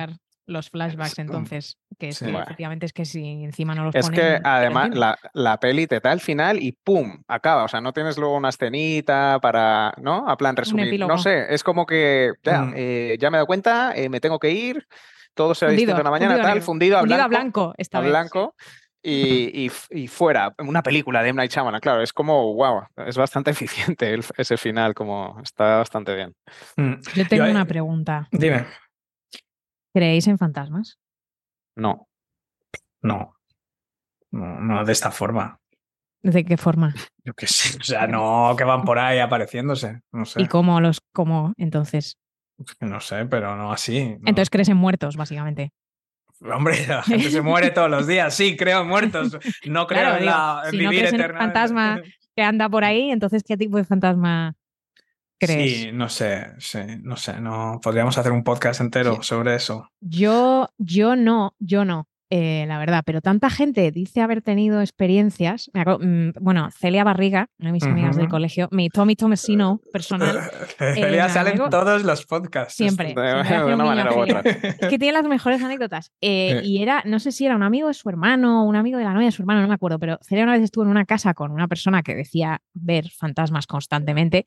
Los flashbacks, entonces, que es Sí. que Bueno. efectivamente es que si encima no los Es ponen, que pero además la, la peli te da el final y ¡pum! acaba. O sea, no tienes luego una escenita para, ¿no? A plan resumir. No sé, es como que ya, Mm. eh, ya me he dado cuenta, eh, me tengo que ir, todo será Fundido, distinto en la mañana, fundido tal, fundido a Fundido blanco. a blanco esta a vez, sí. blanco. Y, y fuera, una película de M. Night Shyamalan, claro, es como, wow, es bastante eficiente el- ese final, como está bastante bien. Mm. Yo tengo Yo- una pregunta. Dime. ¿Creéis en fantasmas? No, No. No, no de esta forma. ¿De qué forma? Yo qué sé. O sea, no que van por ahí apareciéndose. No sé. ¿Y cómo los, cómo entonces? No sé, pero no así. no. Entonces crees en muertos, básicamente. Hombre, la gente se muere todos los días. Sí, creo en muertos. No creo Claro, en, digo, la, en si no vivir crees en el eternamente. fantasma, Que anda por ahí, entonces ¿qué tipo de fantasma crees? Sí, no sé, sí, no sé. No, podríamos hacer un podcast entero Sí. sobre eso. Yo, yo no, yo no, eh, la verdad, pero tanta gente dice haber tenido experiencias. me acuerdo- mm, bueno, Celia Barriga, una de mis amigas del colegio, mi Tommy Tomasino personal, Celia me sale en todos los podcasts. siempre. de, una manera u otra. Es que tiene las mejores anécdotas. Eh, Sí. Y era, no sé si era un amigo de su hermano, un amigo de la novia de su hermano, no me acuerdo, pero Celia una vez estuvo en una casa con una persona que decía ver fantasmas constantemente.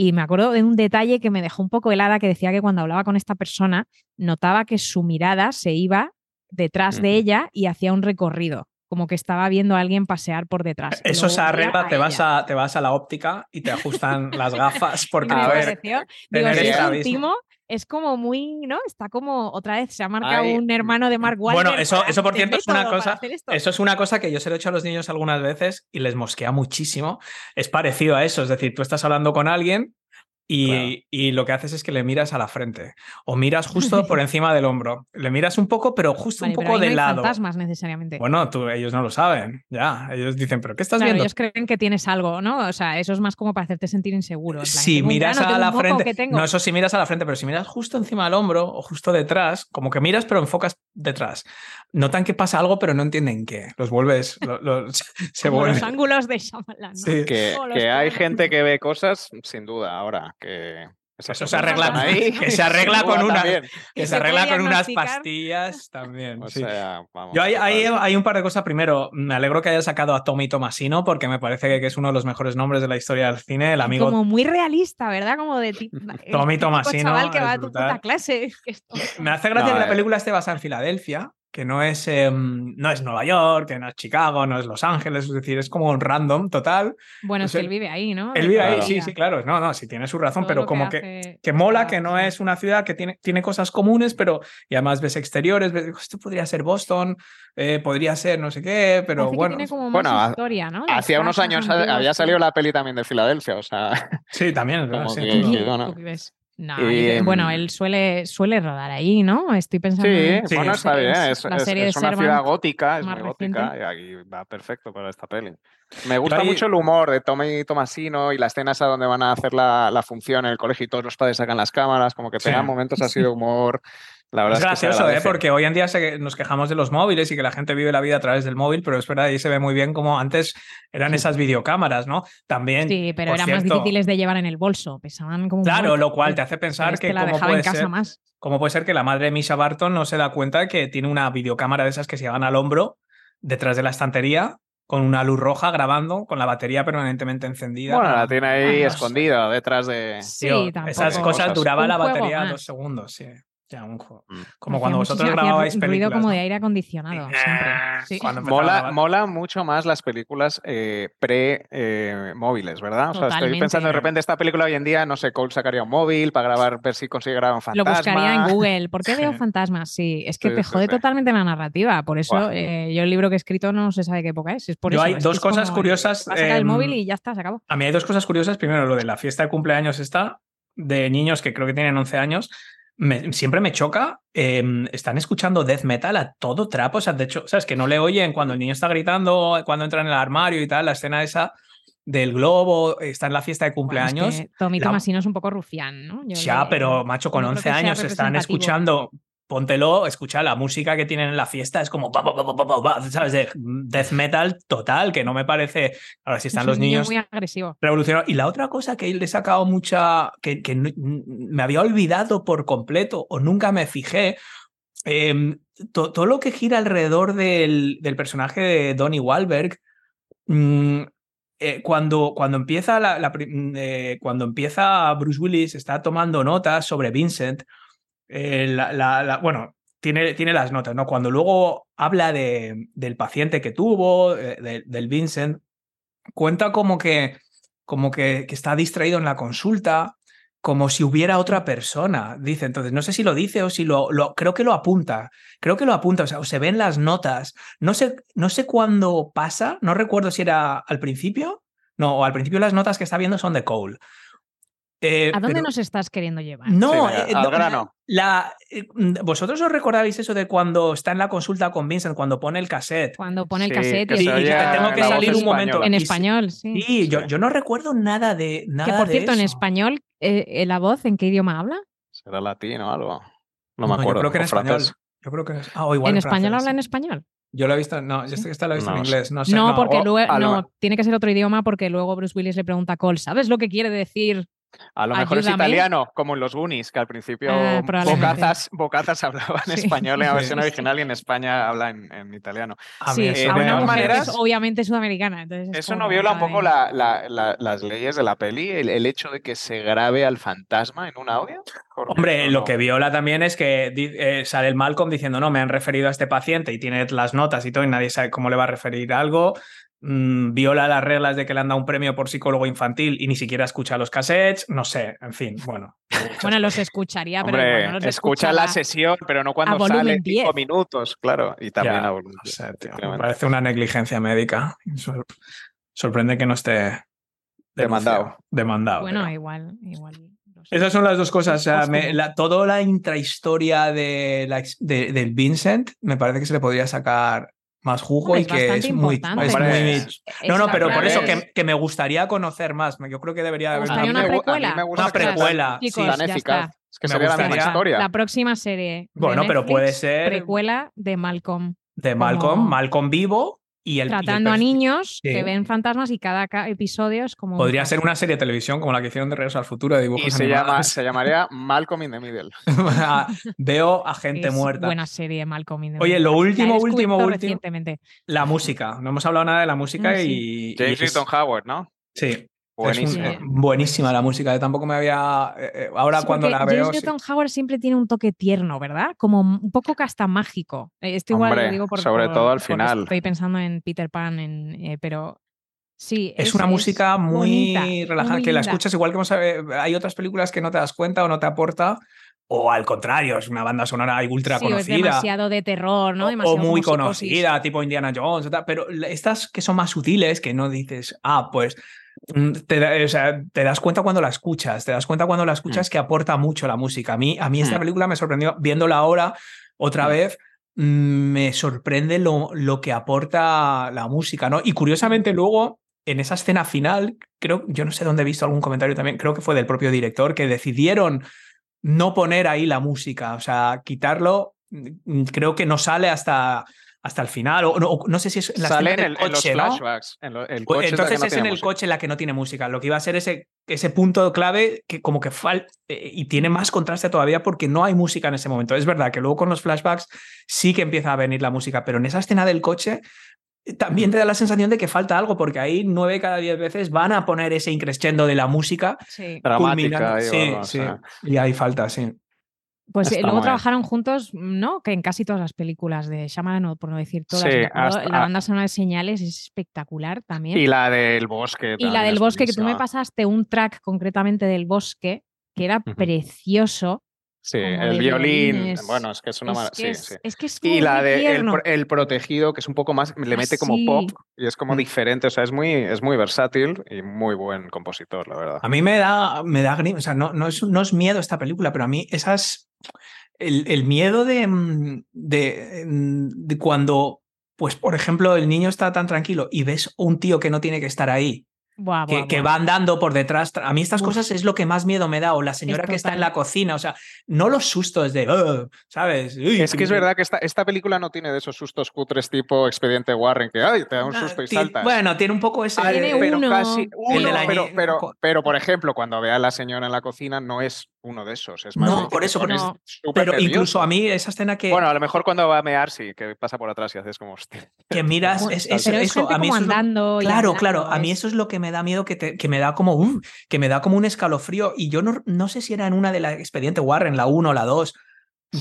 Y me acuerdo de un detalle que me dejó un poco helada, que decía que cuando hablaba con esta persona, notaba que su mirada se iba detrás de ella y hacía un recorrido, como que estaba viendo a alguien pasear por detrás. y Eso veía arregla, te vas, a, te vas a la óptica y te ajustan las gafas porque A ver, pareció, digo, tener si es estrabismo. íntimo, es como muy, ¿no? Está como otra vez se ha marcado Ay, un hermano de Mark Wahlberg. Bueno, eso, eso por cierto es una cosa. Eso es una cosa que yo se lo he hecho a los niños algunas veces y les mosquea muchísimo. Es parecido a eso. Es decir, tú estás hablando con alguien y, Claro. y lo que haces es que le miras a la frente. O miras justo por encima del hombro. Le miras un poco, pero justo Vale, un pero poco ahí de no hay lado. fantasmas necesariamente. Bueno, tú, ellos no lo saben. Ya. Ellos dicen, ¿pero qué estás Claro, viendo? ellos creen que tienes algo, ¿no? O sea, eso es más como para hacerte sentir inseguro. Si miras grano, a la frente, no, eso sí miras a la frente, pero si miras justo encima del hombro o justo detrás, como que miras pero enfocas detrás, notan que pasa algo pero no entienden qué. Los vuelves, lo- lo- se vuelven. los ángulos de Shyamalan. ¿no? Sí. Que, que hay gente que ve cosas, sin duda, ahora, que... Eso se arregla, ahí, que se arregla con una, también. que Que se se arregla con unas pastillas también. O sí. sea, vamos, Yo hay, hay- hay un par de cosas. Primero, me alegro que haya sacado a Tommy Tomasino porque me parece que es uno de los mejores nombres de la historia del cine. El amigo Como muy realista, ¿verdad? Como de ti- Tommy Tomasino chaval que va a tu puta clase. Me hace gracia No, que la eh. película esté basada en Filadelfia, que no es, em, no es Nueva York, que no es Chicago, no es Los Ángeles, es decir, es como un random total. Bueno, es que él vive ahí, ¿no? Él vive ahí, sí, sí, claro. No, no, sí tiene su razón, Todo pero como que, hace que mola, que no es una ciudad que tiene, tiene cosas comunes, pero y además ves exteriores, ves, esto podría ser Boston, eh, podría ser no sé qué, pero bueno. tiene como más Bueno, historia, ¿no? Las Hacía unos años había salido la peli también de Filadelfia, o sea, Sí, también, es verdad, sí. que- Sí. No, Y, bueno, em, él suele, suele rodar ahí, ¿no? Estoy pensando sí, en Sí, bueno, está bien, es es, la es- serie es de una ciudad Servant gótica, es muy reciente. gótica y aquí va perfecto para esta peli. Me gusta mucho el humor de Tommy Tomasino y la escena esa donde van a hacer la, la función en el colegio y todos los padres sacan las cámaras, como que Sí. tengan momentos así de humor. La verdad Es es, que se gracioso, ¿eh? porque hoy en día se- nos quejamos de los móviles y que la gente vive la vida a través del móvil, pero es verdad, ahí se ve muy bien como antes eran esas videocámaras, ¿no? También. Sí, pero eran más difíciles de llevar en el bolso, pesaban como un Claro, lo cual te hace pensar Este que la cómo puede, en casa ser, más. cómo puede ser que la madre de Misha Barton no se da cuenta que tiene una videocámara de esas que se llevan al hombro detrás de la estantería con una luz roja grabando, con la batería permanentemente encendida. Bueno, la tiene ahí escondida detrás de. Sí, tampoco. esas cosas Cosas. duraba la batería más. dos segundos, sí. Ya, un juego. Mm. Como cuando vosotros grababais ruido películas. como ¿no? de aire acondicionado, siempre. Sí. Cuando empezaba a Mola, mola mucho más las películas eh, pre-móviles, ¿verdad? O sea, estoy pensando de repente esta película hoy en día, no sé, Cole sacaría un móvil para grabar, ver si consigue grabar un Lo fantasma. buscaría en Google. ¿Por qué veo fantasmas? Sí, es que Sí, te jode sí. totalmente la narrativa. Por eso eh, yo el libro que he escrito no se sabe qué época es. es por Yo eso, hay es dos cosas como, curiosas, Va a sacar el em, móvil y ya está, se acabó. A mí hay dos cosas curiosas. Primero, lo de la fiesta de cumpleaños está, de niños que creo que tienen 11 años. Me- siempre me choca. eh, están escuchando death metal a todo trapo. O sea, de hecho, ¿sabes? Que no le oyen cuando el niño está gritando, cuando entra en el armario y tal. La escena esa del globo, está en la fiesta de Bueno, es cumpleaños. que Tommy la- Tomasino es un poco rufián, ¿no? Yo Ya, le- pero macho, con no creo 11 que sea años están escuchando. Póntelo, escucha la música que tienen en la fiesta, es como, pa, pa, pa, ¿sabes? De death metal total, que no me parece. Ahora, si Es están los niño niños muy agresivo. revolucionario. Y la otra cosa que le he sacado mucha, que, me había olvidado por completo o nunca me fijé, eh, to- todo lo que gira alrededor del, del personaje de Donnie Wahlberg, mm, eh, cuando, cuando, empieza la, eh, cuando empieza Bruce Willis, está tomando notas sobre Vincent, eh, la- bueno, tiene, tiene las notas, ¿no? Cuando luego habla de, del paciente que tuvo, eh, de- del Vincent, cuenta como que, como que, está distraído en la consulta, como si hubiera otra persona, dice. Entonces, no sé si lo dice o si lo, lo creo que lo apunta. Creo que lo apunta, o sea, o se ven las notas. No sé, no sé cuándo pasa, no recuerdo si era al principio. No, al principio las notas que está viendo son de Cole. Eh, ¿A dónde pero- nos estás queriendo llevar? no, Sí, eh, al no, grano. La, eh, ¿Vosotros os recordáis eso de cuando está en la consulta con Vincent, cuando pone el cassette? Cuando pone el Sí, cassette que y y que tengo que salir un momento. en Y español, sí. Sí, yo, no recuerdo nada de nada Que por de cierto, en español, eh, la voz, ¿en qué idioma habla? ¿Será latino o algo? No No, me acuerdo. Yo creo que en español. francés. Yo creo que es- ah, o igual ¿En en español habla en español? Yo lo he visto, no, yo Sí. esta la he visto No en sé. inglés, no sé. no, porque luego no, tiene que ser otro idioma porque luego Bruce Willis le pregunta a Cole, ¿sabes lo que quiere decir? A lo mejor es italiano, como en los Goonies, que al principio Ah. Bocazas, Bocazas hablaba en Sí. español en la Sí. versión original y en España habla en, en italiano. A sí, eso eh, a de una maneras- es obviamente sudamericana. entonces es Eso no viola un poco la- la- la- las leyes de la peli, el, el hecho de que se grabe al fantasma en un audio. Hombre, lo que viola también es que eh, sale el Malcolm diciendo, no, me han referido a este paciente y tiene las notas y todo y nadie sabe cómo le va a referir algo. Mm, viola las reglas de que le han dado un premio por psicólogo infantil y ni siquiera escucha los cassettes. No sé, en fin, bueno. Bueno, los escucharía, pero Hombre, no los escucha la sesión, pero no cuando sale cinco 10. minutos, claro. Y también Ya, a volumen no 10, sé, tío, me parece una negligencia médica. Sor- sorprende que no esté Demandado. Demandado. Bueno, pero- igual, igual. Esas son las dos cosas. O sea, me- la, toda la intrahistoria de, la ex- de- del Vincent me parece que se le podría sacar más jugo Hombre, y que es muy, es muy- Es No, no, pero por eso es- que, que me gustaría conocer más. Yo creo que debería ¿Te haber gustaría una me gu- a mí precuela? me gusta Una precuela, Chicos, sí. tan eficaz. Es que Me sería la misma gustaría- historia. La próxima serie. de Bueno, pero Netflix, puede ser Precuela de Malcolm. de Malcolm, como- Malcolm vivo y el. y el Tratando a niños Sí. que ven fantasmas y cada ca- episodio es como. Podría ser una serie de televisión como la que hicieron de Regreso al Futuro de dibujos Y se, llama, se llamaría Malcolm in the Middle. Veo a gente Es muerta. Buena serie, Malcolm. in the Oye, Middle. lo La he último, último, último. Recientemente. La música. No hemos hablado nada de la música sí. y. y James es- Newton Howard, ¿no? Sí. Buenísimo. Es un- buenísima la música. Yo tampoco me había. eh, eh, ahora Sí, cuando la veo. James sí. Newton Howard siempre tiene un toque tierno, ¿verdad? Como un poco hasta mágico. Eh, Esto igual lo digo por, sobre por- todo al final. Estoy pensando en Peter Pan, en, eh, pero sí. Es, una música muy bonita, relajante, muy que la escuchas igual que eh, hay otras películas que no te das cuenta o no te aporta, o al contrario, es una banda sonora ultra Sí, o es conocida. demasiado de terror, ¿no? o- o Demasiado muy conocida, tipo Indiana Jones, pero estas que son más sutiles, que no dices, ah, pues te, da- o sea, te das cuenta cuando la escuchas, te das cuenta cuando la escuchas que aporta mucho la música. A mí, a mí esta Mm. película me sorprendió, viéndola ahora otra Mm. vez, mm, me sorprende lo, lo que aporta la música, ¿no? Y curiosamente luego, en esa escena final, creo, yo no sé dónde he visto algún comentario también, creo que fue del propio director, que decidieron no poner ahí la música, o sea, quitarlo, mm, creo que no sale hasta, hasta el final, o no, no sé si es en la Sale en, escena el- del en los coche, ¿no? flashbacks. en lo- el coche es la que entonces no es en tiene el música. coche la que no tiene música. Lo que iba a ser ese, ese punto clave que como que falta y tiene más contraste todavía porque no hay música en ese momento. Es verdad que luego con los flashbacks sí que empieza a venir la música, pero en esa escena del coche eh, también te da la sensación de que falta algo porque ahí nueve cada diez veces van a poner ese increscendo de la música. Sí. Dramática. culminando. ahí, Sí, sí. o sea. Y ahí falta, sí. Pues eh, luego trabajaron juntos, ¿no? Que en casi todas las películas de Shyamalan, por no decir todas. Sí, hasta- la banda sonora de señales es espectacular también. Y la del bosque. Y la del bosque, que tú me pasaste un track concretamente del bosque, que era precioso. Sí, como el violín. violines. Bueno, es que es una es, mara- que sí, es, sí. es que es Y muy la de el, protegido, que es un poco más, le Ah, mete como sí. pop y es como diferente. O sea, es muy, es muy versátil y muy buen compositor, la verdad. A mí me da, me da grim- o sea, no, no, es, no es miedo esta película, pero a mí esas, el, el miedo de, mm, de, mm, de cuando, pues por ejemplo, el niño está tan tranquilo y ves un tío que no tiene que estar ahí, Buah, que, buah, que buah. va andando por detrás. A mí estas Uf. cosas es lo que más miedo me da, o la señora que está en la cocina, o sea, no los sustos de, "Ugh", ¿sabes? Uy, Es que es verdad que esta, esta película no tiene de esos sustos cutres tipo Expediente Warren, que ay, te da un susto y saltas. Bueno, tiene un poco ese... Tiene pero uno, casi uno, la pero, pero, pero, por ejemplo, cuando ve a la señora en la cocina no es uno de esos, es más No, por eso, por súper Pero incluso a mí esa escena que, Bueno, a lo mejor cuando va a mear sí, que pasa por atrás y haces como hostia. que miras, es, es- pero es eso, gente a mí como eso es lo- andando. y Claro, hablando, claro. A mí es- eso es lo que me da miedo, que, te- que me da como uf, que me da como un escalofrío. Y yo no, no sé si era en una de la expediente Warren, la 1 o la 2,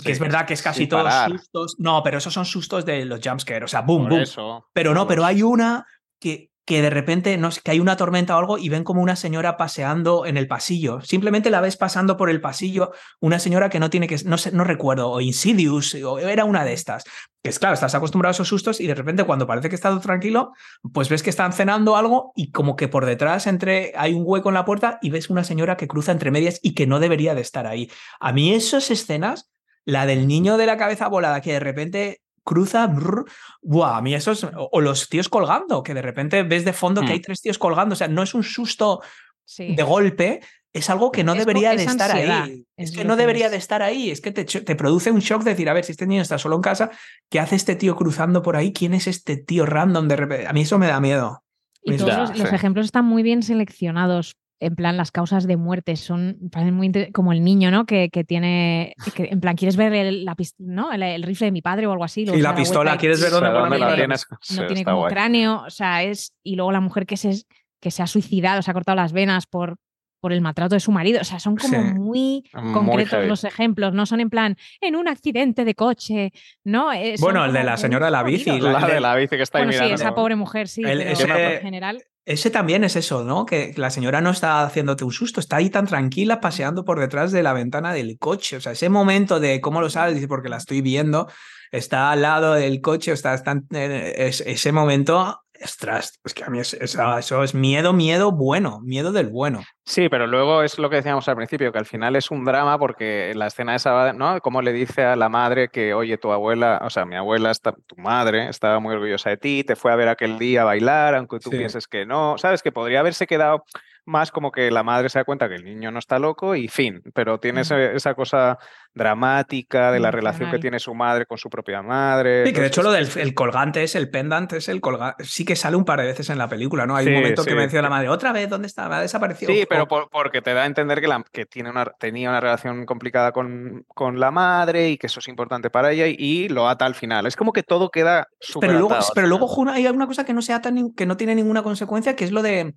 que es verdad que es casi todos parar. sustos. No, pero esos son sustos de los jumpscares, o sea, boom, Por boom. eso. Pero no, pero hay una que, que de repente, no que hay una tormenta o algo y ven como una señora paseando en el pasillo. Simplemente la ves pasando por el pasillo, una señora que no tiene que, no sé, no recuerdo, o Insidious, o era una de estas. Que es claro, estás acostumbrado a esos sustos y de repente cuando parece que está todo tranquilo, pues ves que están cenando algo y como que por detrás entre hay un hueco en la puerta y ves una señora que cruza entre medias y que no debería de estar ahí. A mí esas escenas, la del niño de la cabeza volada que de repente cruza, brr, buah, a mí esos, o, o los tíos colgando, que de repente ves de fondo que Hmm. hay tres tíos colgando, o sea, no es un susto Sí. de golpe, es algo que no Es debería es de estar ansiedad, ahí. es Es que no que debería es. de estar ahí, es que te, te produce un shock decir, a ver, si este niño está solo en casa, ¿qué hace este tío cruzando por ahí? ¿Quién es este tío random de repente? A mí eso me da miedo. Y todos Ya, los, ejemplos están muy bien seleccionados. En plan, las causas de muerte son muy como el niño, ¿no? Que, que tiene, que, en plan, ¿quieres ver el, la ¿no? el, el rifle de mi padre o algo así? Y la pistola, ¿quieres ver dónde ¿dónde la tienes? Sí, no tiene como guay. cráneo, o sea, es y luego la mujer que se que se ha suicidado, se ha cortado las venas por por el maltrato de su marido, o sea, son como Sí. muy concretos los ejemplos, no son en plan en un accidente de coche, no, Eh, Bueno, el de la señora de la bici. La, de- la bici que está ahí Bueno, sí, mirando. esa pobre mujer, sí, El- pero ese- en general Ese también es eso, ¿no? Que la señora no está haciéndote un susto, está ahí tan tranquila paseando por detrás de la ventana del coche. O sea, ese momento de cómo lo sabes, dice, porque la estoy viendo, está al lado del coche, está, eh, es- ese momento, ostras, es que a mí es- es- eso es miedo, miedo bueno, miedo del bueno. Sí, pero luego es lo que decíamos al principio, que al final es un drama porque la escena esa, ¿no? Como le dice a la madre que, oye, tu abuela, o sea, mi abuela, está, tu madre, estaba muy orgullosa de ti, te fue a ver aquel día a bailar, aunque tú Sí. pienses que no, ¿sabes? Que podría haberse quedado más como que la madre se da cuenta que el niño no está loco y fin, pero tiene esa cosa dramática de la relación que tiene su madre con su propia madre. Sí, que de hecho lo del el colgante es el pendant, es el colgante. Sí que sale un par de veces en la película, ¿no? Hay Sí, un momento que menciona la madre, otra vez, ¿dónde está? Me ha desaparecido. Sí, pero por- porque te da a entender que, la, que tiene una, tenía una relación complicada con, con la madre y que eso es importante para ella y, y lo ata al final. Es como que todo queda súper Pero luego, atado pero luego hay alguna cosa que no se ata ni- que no tiene ninguna consecuencia, que es lo de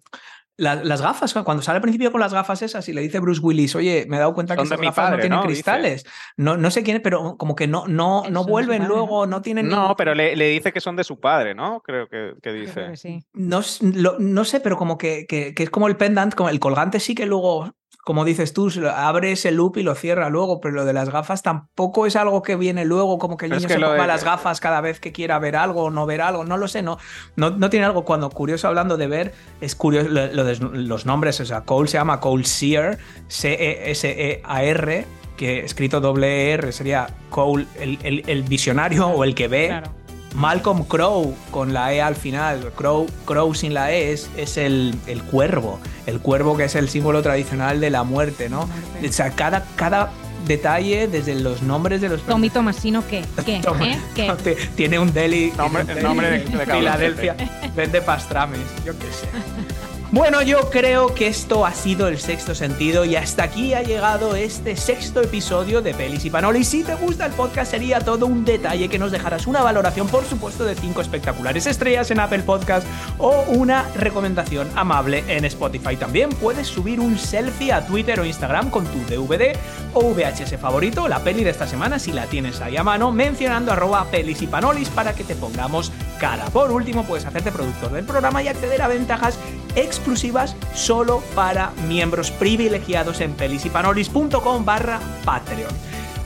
la- las gafas. Cuando sale al principio con las gafas esas y le dice Bruce Willis, oye, me he dado cuenta que esas mi gafas no padre, tienen ¿no? Dice. cristales. No, no sé quién, es, pero como que no, no, no vuelven luego, no tienen. No, ningún- pero le, le dice que son de su padre, ¿no? Creo que, que creo dice. que sí. No, lo- no sé, pero como que, que- que es como el pendant, como el colgante sí que luego, como dices tú, abre ese loop y lo cierra luego, pero lo de las gafas tampoco es algo que viene luego, como que el es niño que se ponga de- las gafas cada vez que quiera ver algo o no ver algo, no lo sé, no, no, no tiene algo. Cuando curioso hablando de ver, es curioso lo, lo de los nombres, o sea, Cole se llama Cole Sear, C-E-S-E-A-R, que escrito doble R sería Cole, el, el- el visionario o el que ve. Claro. Malcolm Crow con la E al final, Crow, Crow sin la E es, es el, el cuervo, el cuervo que es el símbolo tradicional de la muerte, ¿no? O sea, cada, cada detalle desde los nombres de los Tommy Tomasino, ¿qué? ¿Qué? Toma- ¿Eh? ¿Qué? no, te- Tiene un deli. Nombre- tiene un el nombre deli de- de Filadelfia. Vende pastrames. Yo qué sé. Bueno, yo creo que esto ha sido el sexto sentido y hasta aquí ha llegado este sexto episodio de Pelis y Panolis. Si te gusta el podcast, sería todo un detalle que nos dejaras una valoración, por supuesto, de 5 espectaculares estrellas en Apple Podcast o una recomendación amable en Spotify. También puedes subir un selfie a Twitter o Instagram con tu DVD o VHS favorito, la peli de esta semana, si la tienes ahí a mano, mencionando arroba pelis y panolis para que te pongamos cara. Por último, puedes hacerte productor del programa y acceder a ventajas exclusivas solo para miembros privilegiados en pelisipanolis.com barra Patreon.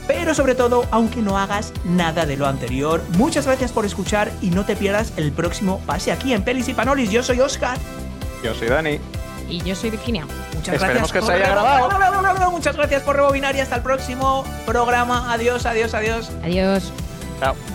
Pero sobre todo, aunque no hagas nada de lo anterior, muchas gracias por escuchar y no te pierdas el próximo pase aquí en Pelis y Panolis. Yo soy Oscar. Yo soy Dani. Y yo soy Virginia. Muchas Esperemos gracias que por se haya rebo- grabado. Muchas gracias por rebobinar y hasta el próximo programa. Adiós, adiós, adiós. Adiós. Chao.